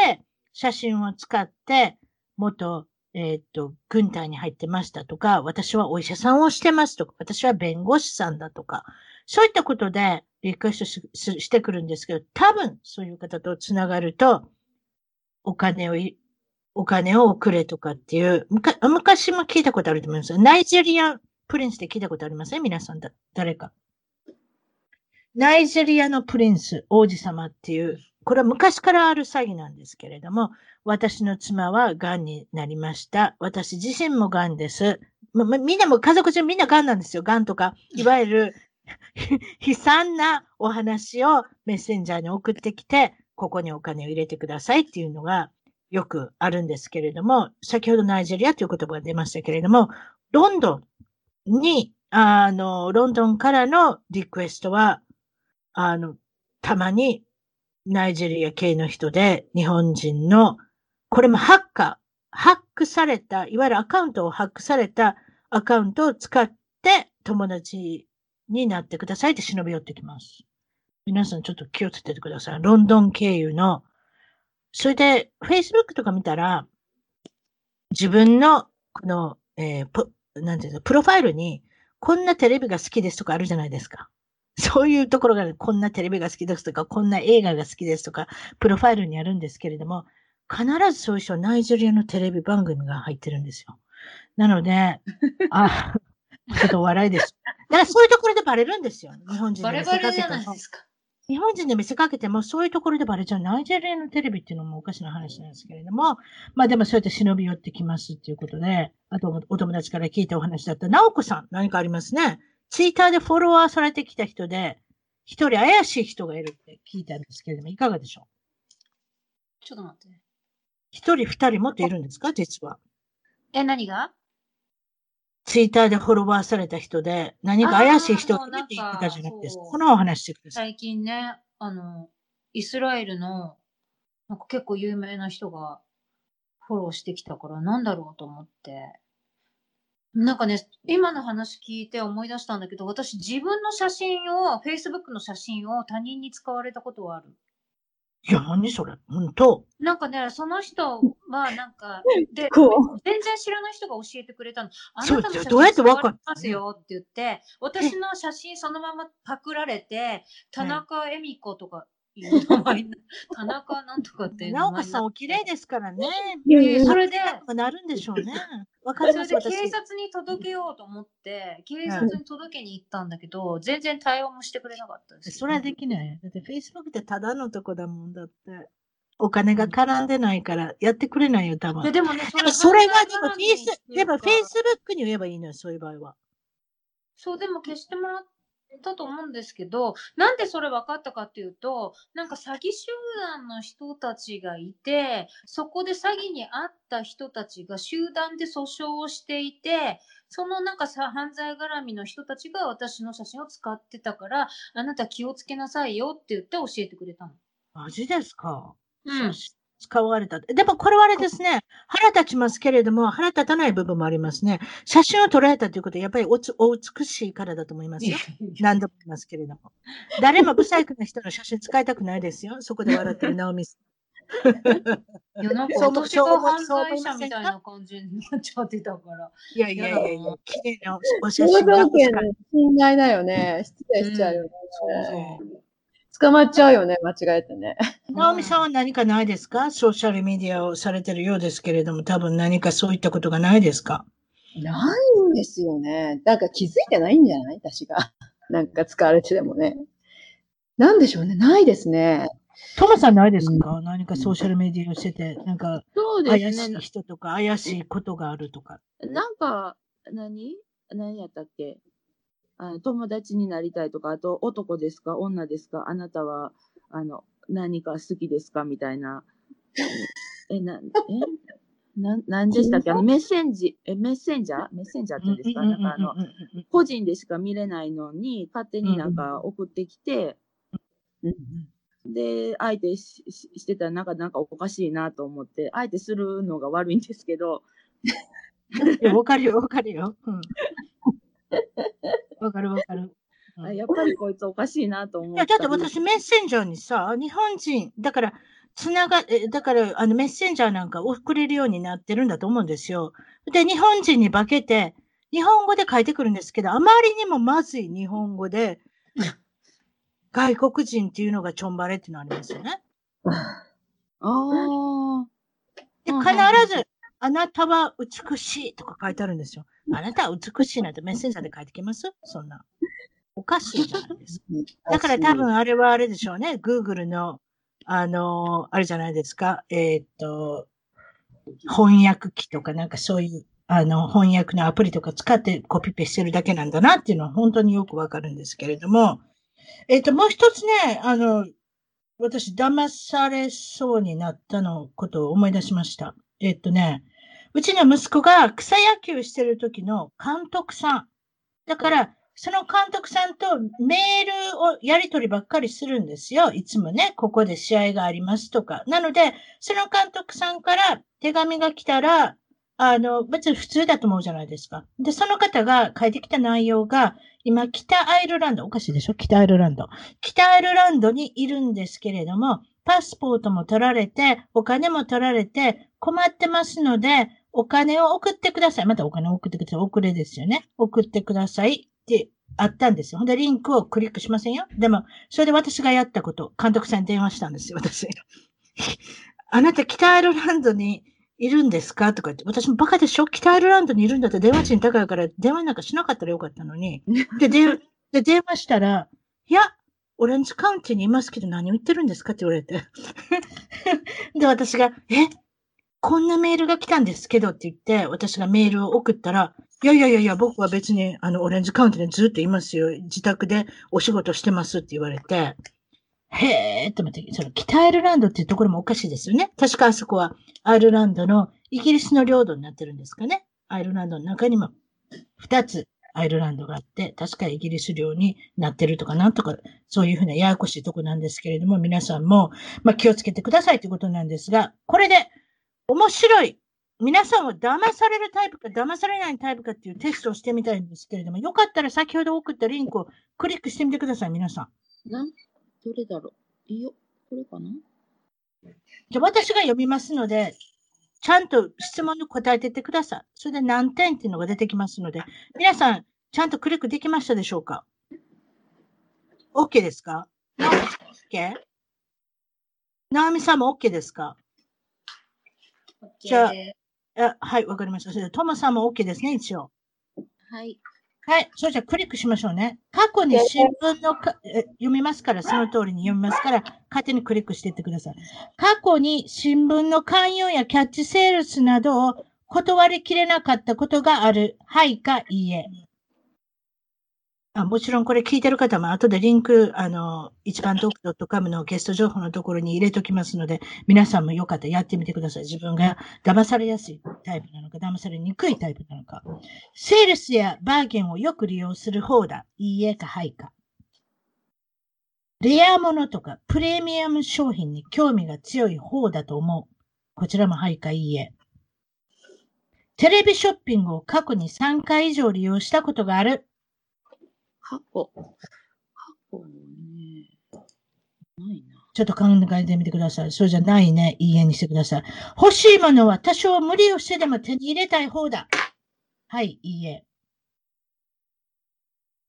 写真を使って、元、えっ、と、軍隊に入ってましたとか、私はお医者さんをしてますとか、私は弁護士さんだとか、そういったことでリクエストししてくるんですけど、多分そういう方とつながると、お金を、お金を送れとかっていう、昔も聞いたことあると思います。ナイジェリアプリンスって聞いたことありません？皆さんだ、誰か。ナイジェリアのプリンス、王子様っていうこれは昔からある詐欺なんですけれども、私の妻は癌になりました。私自身も癌です。まみんなも家族中みんな癌なんですよ。癌とか、いわゆる 悲惨なお話をメッセンジャーに送ってきて、ここにお金を入れてくださいっていうのがよくあるんですけれども、先ほどナイジェリアという言葉が出ましたけれども、ロンドンに、あの、ロンドンからのリクエストは、あの、たまにナイジェリア系の人で日本人の、これもハッカー、ハックされた、いわゆるアカウントをハックされたアカウントを使って友達になってくださいって忍び寄ってきます。皆さんちょっと気をつけてください。ロンドン経由の、それで Facebook とか見たら、自分のこの、えーなんていうの、プロファイルに、こんなテレビが好きですとかあるじゃないですか。そういうところが、こんなテレビが好きですとか、こんな映画が好きですとか、プロファイルにあるんですけれども、必ずそういうナイジェリアのテレビ番組が入ってるんですよ。なので、あ、ちょっとお笑いです。だからそういうところでバレるんですよ。日本人バで見せレバレじゃかけても。ないですか。日本人で見せかけても、そういうところでバレちゃう。ナイジェリアのテレビっていうのもおかしな話なんですけれども、まあでもそうやって忍び寄ってきますっていうことで、あとお友達から聞いたお話だった、なおこさん、何かありますね？ツイッターでフォロワーされてきた人で、一人怪しい人がいるって聞いたんですけれども、いかがでしょう？ちょっと待って。一人二人もっといるんですか？実は。え、何が？ツイッターでフォロワーされた人で、何か怪しい人がいるって言ってたじゃなくて、このお話してください。最近ね、あの、イスラエルの、なんか結構有名な人がフォローしてきたから、なんだろうと思って。なんかね、今の話聞いて思い出したんだけど、私自分の写真を、Facebook の写真を他人に使われたことはある。いや、何それ？本当？なんかね、その人はなんか、で、全然知らない人が教えてくれたの。あなたの写どうやって真わかる？使われますよって言って、私の写真そのままパクられて、田中恵美子とかいう名前に、田中なんとかってなおかさんお綺麗ですからね。いやいやそれで、なるんでしょうね。わかりそます、私。れで警察に届けようと思って、警察に届けに行ったんだけど、全然対応もしてくれなかったです。それはできない。だって Facebook ってただのとこだもんだって。お金が絡んでないからやってくれないよ、多分。ででもね、そでもそれは犯でもフェイ罪絡みってス、いうかでも Facebook に言えばいいのよ、そういう場合は。そう、でも消してもらったと思うんですけど、なんでそれ分かったかっていうと、なんか詐欺集団の人たちがいて、そこで詐欺に遭った人たちが集団で訴訟をしていて、そのなんかさ犯罪絡みの人たちが私の写真を使ってたから、あなた気をつけなさいよって言って教えてくれたの。マジですか？うん。使われた。でもこれはあれですね。腹立ちますけれども、腹立たない部分もありますね。写真を撮られたということは、やっぱりおつお美しいからだと思いますよ。何度も言いますけれども。誰も不細工な人の写真使いたくないですよ。そこで笑ってるナオミさん。いや、なんか私が犯罪者みたいな感じになっちゃってたから。いやいやいやいや、綺麗なお写報真が信頼だよね。失礼しちゃうよね。そう捕まっちゃうよね、間違えてね。ナオミさんは何かないですか？ソーシャルメディアをされてるようですけれども、多分何かそういったことがないですか？ないんですよね。なんか気づいてないんじゃない？私が。なんか使われててもね。なんでしょうね。ないですね。トモさんないですか、何かソーシャルメディアをしてて、なんか怪しい。人とか怪しいことがあるとか。なんか、何？何やったっけ？友達になりたいとか、あと男ですか？女ですか？あなたは、あの、何か好きですか？みたいな。え、な、え？な、なんでしたっけ？あの、メッセンジ、え、メッセンジャー？メッセンジャーって言うんですか？なんかあの、個人でしか見れないのに、勝手になんか送ってきて、で、相手しししてたらなんか、なんかおかしいなと思って、相手するのが悪いんですけど、わかるよ、わかるよ。うん。わかるわかる。うんあやっぱりこいつおかしいなと思いや、だって私メッセンジャーにさ、日本人、だから、つなが、えだから、あの、メッセンジャーなんか送れるようになってるんだと思うんですよ。で、日本人に化けて、日本語で書いてくるんですけど、あまりにもまずい日本語で、外国人っていうのがちょんばれっていうのありますよね。ああ。で、うん必ず、あなたは美しいとか書いてあるんですよ。あなたは美しいなんてメッセンジャーで書いてきます？そんな。おかしいじゃないですか。だから多分あれはあれでしょうね。Google のあの、あれじゃないですか、えーっと、翻訳機とかなんかそういう、あの、翻訳のアプリとか使ってコピペしてるだけなんだなっていうのは本当によくわかるんですけれども、えーっと、もう一つね、あの、私、騙されそうになったのことを思い出しました。えーっとね、うちの息子が草野球してる時の監督さん。だから、その監督さんとメールをやり取りばっかりするんですよ。いつもね、ここで試合がありますとか。なので、その監督さんから手紙が来たら、あの、別に普通だと思うじゃないですか。で、その方が書いてきた内容が、今、北アイルランド、おかしいでしょ？北アイルランド。北アイルランドにいるんですけれども、パスポートも取られて、お金も取られて、困ってますので、お金を送ってください。またお金を送ってください。遅れですよね。送ってくださいってあったんですよ。ほんで、リンクをクリックしませんよ。でも、それで私がやったこと、監督さんに電話したんですよ、私。あなた、北アイルランドにいるんですか？とか言って、私もバカでしょ？北アイルランドにいるんだったら電話賃高いから電話なんかしなかったらよかったのに。で、で、で電話したら、いや、オレンジカウンティにいますけど何を言ってるんですか？って言われて。で、私が、え？こんなメールが来たんですけどって言って、私がメールを送ったら、いやいやいやいや、僕は別に、あの、オレンジカウンティでずっといますよ。自宅でお仕事してますって言われて、へーって思って、その北アイルランドっていうところもおかしいですよね。確かあそこはアイルランドのイギリスの領土になってるんですかね。アイルランドの中にも二つアイルランドがあって、確かイギリス領になってるとかなんとか、そういうふうなややこしいとこなんですけれども、皆さんも、まあ、気をつけてくださいということなんですが、これで面白い。皆さんは騙されるタイプか騙されないタイプかっていうテストをしてみたいんですけれども、よかったら先ほど送ったリンクをクリックしてみてください、皆さん。なん？どれだろう？いいよ。これかな？じゃあ私が読みますので、ちゃんと質問に答えてってください。それで何点っていうのが出てきますので、皆さん、ちゃんとクリックできましたでしょうか ?OK ですか ?OK? ナオミさんも OK ですか？じゃああはい、わかりました。それでトモさんも OK ですね、一応。はい。はい。それじゃあクリックしましょうね。過去に新聞のかえ読みますから、その通りに読みますから、勝手にクリックしていってください。過去に新聞の勧誘やキャッチセールスなどを断りきれなかったことがある。はいかいいえ。あもちろんこれ聞いてる方も後でリンク、あの、一番トーク .com のゲスト情報のところに入れときますので、皆さんもよかったらやってみてください。自分が騙されやすいタイプなのか、騙されにくいタイプなのか。セールスやバーゲンをよく利用する方だ。いいえかはいか。レアものとかプレミアム商品に興味が強い方だと思う。こちらもはいかいいえ。テレビショッピングを過去に3回以上利用したことがある。過去。過去ね。ないな。ちょっと考えてみてください。そうじゃないね。いいえにしてください。欲しいものは多少無理をしてでも手に入れたい方だ。はい、いいえ。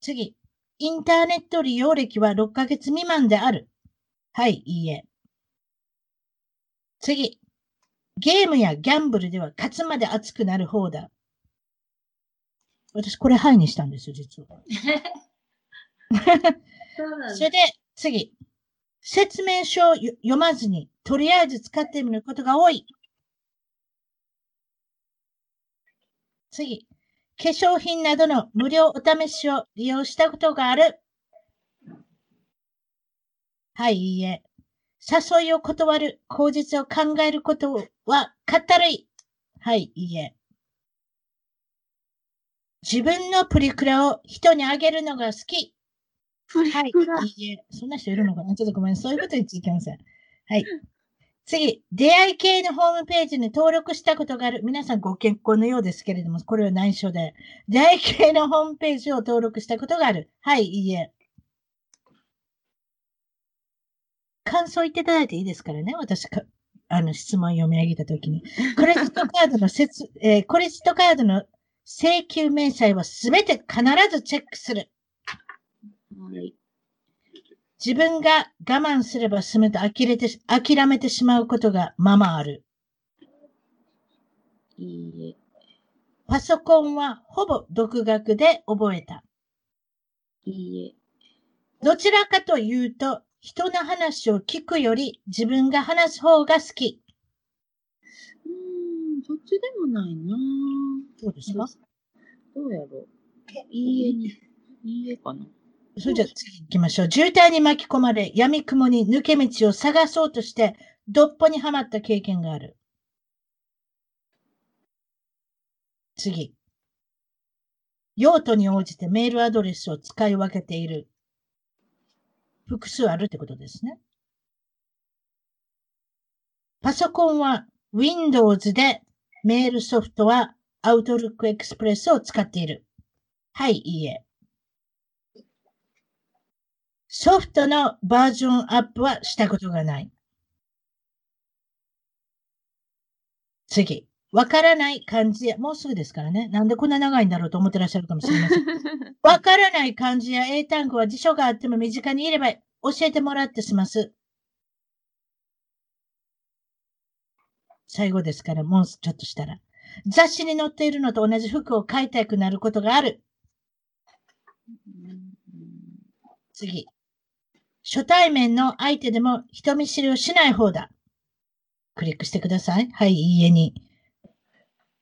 次。インターネット利用歴は6ヶ月未満である。はい、いいえ。次。ゲームやギャンブルでは勝つまで熱くなる方だ。私、これはいにしたんですよ、実は。それで、次。説明書を読まずに、とりあえず使ってみることが多い。次。化粧品などの無料お試しを利用したことがある。はい、いいえ。誘いを断る、口実を考えることは、かったるい。はい、いいえ。自分のプリクラを人にあげるのが好き。プリはい。クラ。いいえ。そんな人いるのかな？ちょっとごめん。そういうこと言っちゃいけません。はい。次。出会い系のホームページに登録したことがある。皆さんご結婚のようですけれども、これは内緒で。出会い系のホームページを登録したことがある。はい、いいえ。感想言っていただいていいですからね。私か、あの、質問読み上げたときに。クレジットカードの説、えークレジットカードの請求明細はすべて必ずチェックする。はい。自分が我慢すれば済むと呆れてし、諦めてしまうことがままある。いいえ。パソコンはほぼ独学で覚えた。いいえ。どちらかというと、人の話を聞くより自分が話す方が好き。うーん、どっちでもないなどうですか？どうやろう。いいえに、いいえかな。それじゃ次行きましょう。渋滞に巻き込まれ、闇雲に抜け道を探そうとして、どっぽにはまった経験がある。次。用途に応じてメールアドレスを使い分けている。複数あるってことですね。パソコンは Windows で、メールソフトは Outlook Express を使っている。はい、いいえ。ソフトのバージョンアップはしたことがない。次。わからない漢字や、もうすぐですからね。なんでこんな長いんだろうと思ってらっしゃるかもしれません。わからない漢字や英単語は辞書があっても身近にいれば教えてもらってします。最後ですから、もうちょっとしたら。雑誌に載っているのと同じ服を買いたくなることがある。次。初対面の相手でも人見知りをしない方だ。クリックしてください。はい、いいえに。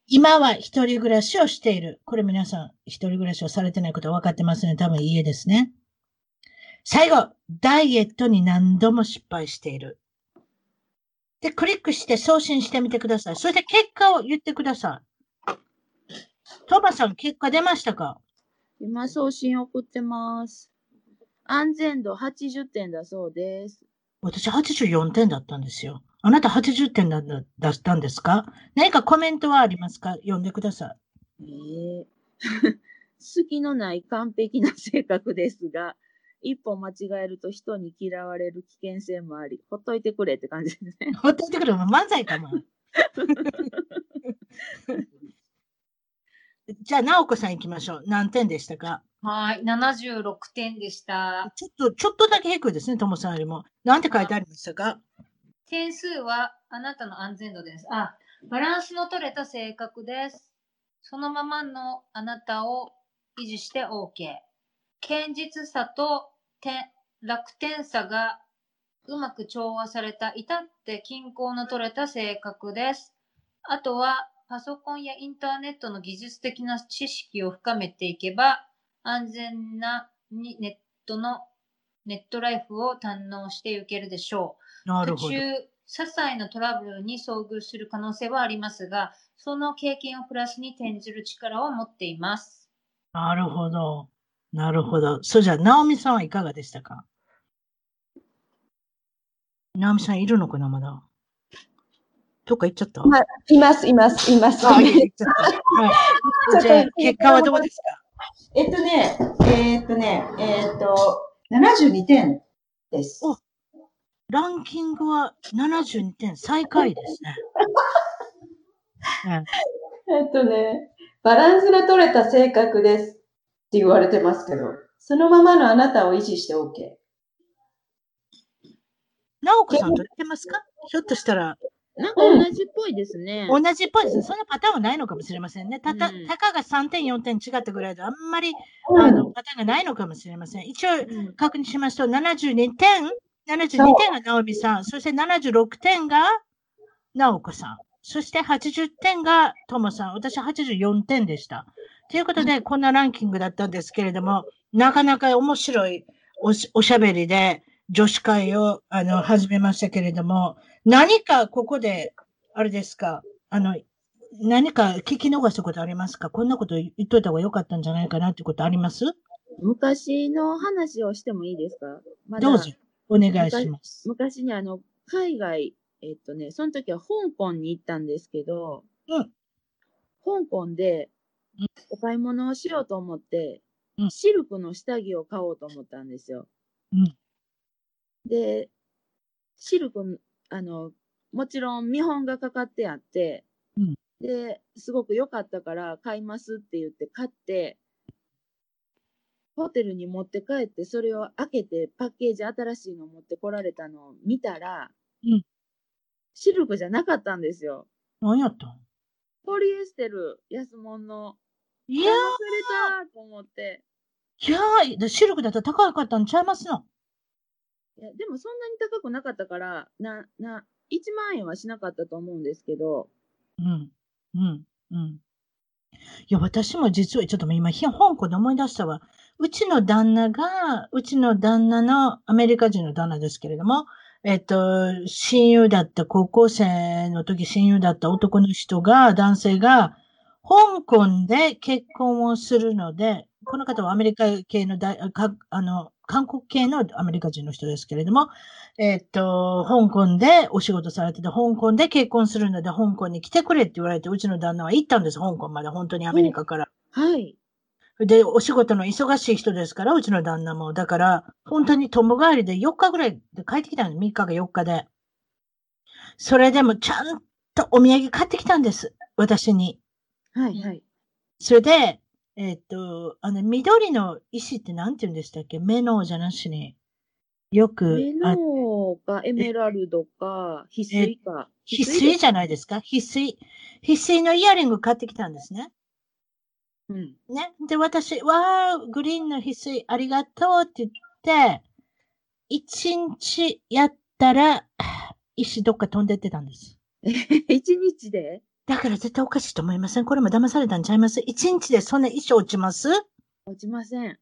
今は一人暮らしをしている。これ皆さん、一人暮らしをされてないこと分かってますね。多分いいえですね。最後、ダイエットに何度も失敗している。で、クリックして送信してみてください。そして結果を言ってください。トーマさん、結果出ましたか？今送信送ってます。安全度80点だそうです。私84点だったんですよ。あなた80点だだったんですか？何かコメントはありますか？読んでください。ええ隙 のない完璧な性格ですが、一歩間違えると人に嫌われる危険性もあり、ほっといてくれって感じですね。ほっといてくれ、漫才かも。じゃあ、直子さん行きましょう。何点でしたか？はい、76点でした。ちょっと、ちょっとだけ低いですね、ともさんよりも。なんて書いてありましたか？点数はあなたの安全度です。あ、バランスの取れた性格です。そのままのあなたを維持して OK。堅実さと点楽天さがうまく調和された至って均衡の取れた性格です。あとはパソコンやインターネットの技術的な知識を深めていけば安全なにネットのネットライフを堪能していけるでしょう。なるほど。途中、些細なトラブルに遭遇する可能性はありますが、その経験をプラスに転じる力を持っています。なるほど。なるほど。それじゃあ、直美さんはいかがでしたか？直美さんいるのかな、まだ？どっか行っちゃった？はいいます、います、います。あ、行っちゃった。はい。じゃあ、結果はどうですか？えっとね、えっとね、えっと、72点です。おランキングは72点、最下位ですね。うんえっとね、バランスの取れた性格ですって言われてますけど、そのままのあなたを維持して OK。直子さんと似てますか？ひょっとしたら、なんか同じっぽいですね。同じっぽいですね。そんなパターンはないのかもしれませんね。たた、うんたかが3点、4点違ったぐらいで、あんまり、うんあの、パターンがないのかもしれません。一応、うん確認しますと、72点、72そう点が直美さん、そして76点が直子さん、そして80点がともさん、私84点でした。ということで、こんなランキングだったんですけれども、なかなか面白いおしおしゃべりで女子会をあの始めましたけれども、何かここで、あれですか、あの、何か聞き逃したことありますか？こんなこと言っといた方が良かったんじゃないかなってことあります？昔の話をしてもいいですか？まだどうぞ、お願いします。昔にあの、海外、えっとね、その時は香港に行ったんですけど、うん。香港でうん。お買い物をしようと思って、うん。シルクの下着を買おうと思ったんですよ。うん。で、シルク、あの、もちろん見本がかかってあって、うんで、すごく良かったから買いますって言って買って、ホテルに持って帰って、それを開けてパッケージ新しいの持ってこられたのを見たら、うんシルクじゃなかったんですよ。何やったん？ポリエステル、安物の。いや騙されたと思って。ー、いやー、シルクだったら高かったんちゃいますの？いやでもそんなに高くなかったから、な、な、1万円はしなかったと思うんですけど、うん。うん。うん。いや、私も実はちょっと今、香港で思い出したわ。うちの旦那が、うちの旦那のアメリカ人の旦那ですけれども、えっと、親友だった、高校生の時親友だった男の人が、男性が、香港で結婚をするので、この方はアメリカ系の大、かあの、韓国系のアメリカ人の人ですけれども、えっと、香港でお仕事されてて、香港で結婚するので、香港に来てくれって言われて、うちの旦那は行ったんです、香港まで、本当にアメリカから。はい。で、お仕事の忙しい人ですから、うちの旦那も。だから、本当に友帰りで4日ぐらいで帰ってきたんです。3日か4日で。それでもちゃんとお土産買ってきたんです。私に。はい、はい。それで、えっと、あの、緑の石って何て言うんでしたっけ？メノウじゃなしに。よく、メあノーか、エメラルドか、翡翠か。翡翠じゃないですか？翡翠。翡翠のイヤリング買ってきたんですね。うん。ね？で、私、わー、グリーンの翡翠ありがとうって言って、一日やったら、石どっか飛んでってたんです。一日で？だから絶対おかしいと思いません？これも騙されたんちゃいます？一日でそんな石落ちます？落ちません。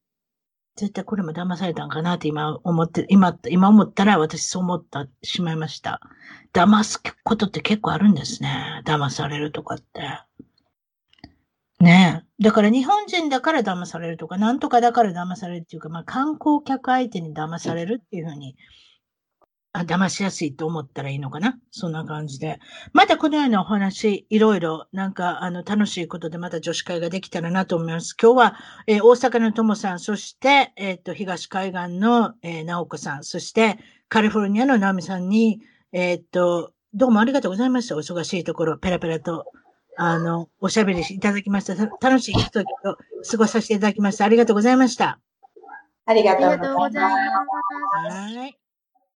絶対これも騙されたんかなって今思って、今、今思ったら私そう思った、しまいました。騙すことって結構あるんですね。騙されるとかって。ねえ。だから日本人だから騙されるとか、なんとかだから騙されるっていうか、まあ観光客相手に騙されるっていうふうに、あ、騙しやすいと思ったらいいのかな？そんな感じで。またこのようなお話、いろいろ、なんか、あの、楽しいことでまた女子会ができたらなと思います。今日は、えー大阪のともさん、そして、えっ、と、東海岸の、えー、直子さん、そして、カリフォルニアの直美さんに、えっ、と、どうもありがとうございました。お忙しいところ、ペラペラと、あの、おしゃべりいただきました。た楽しいひとときを過ごさせていただきました。ありがとうございました。ありがありとうございますがとうございます。はい。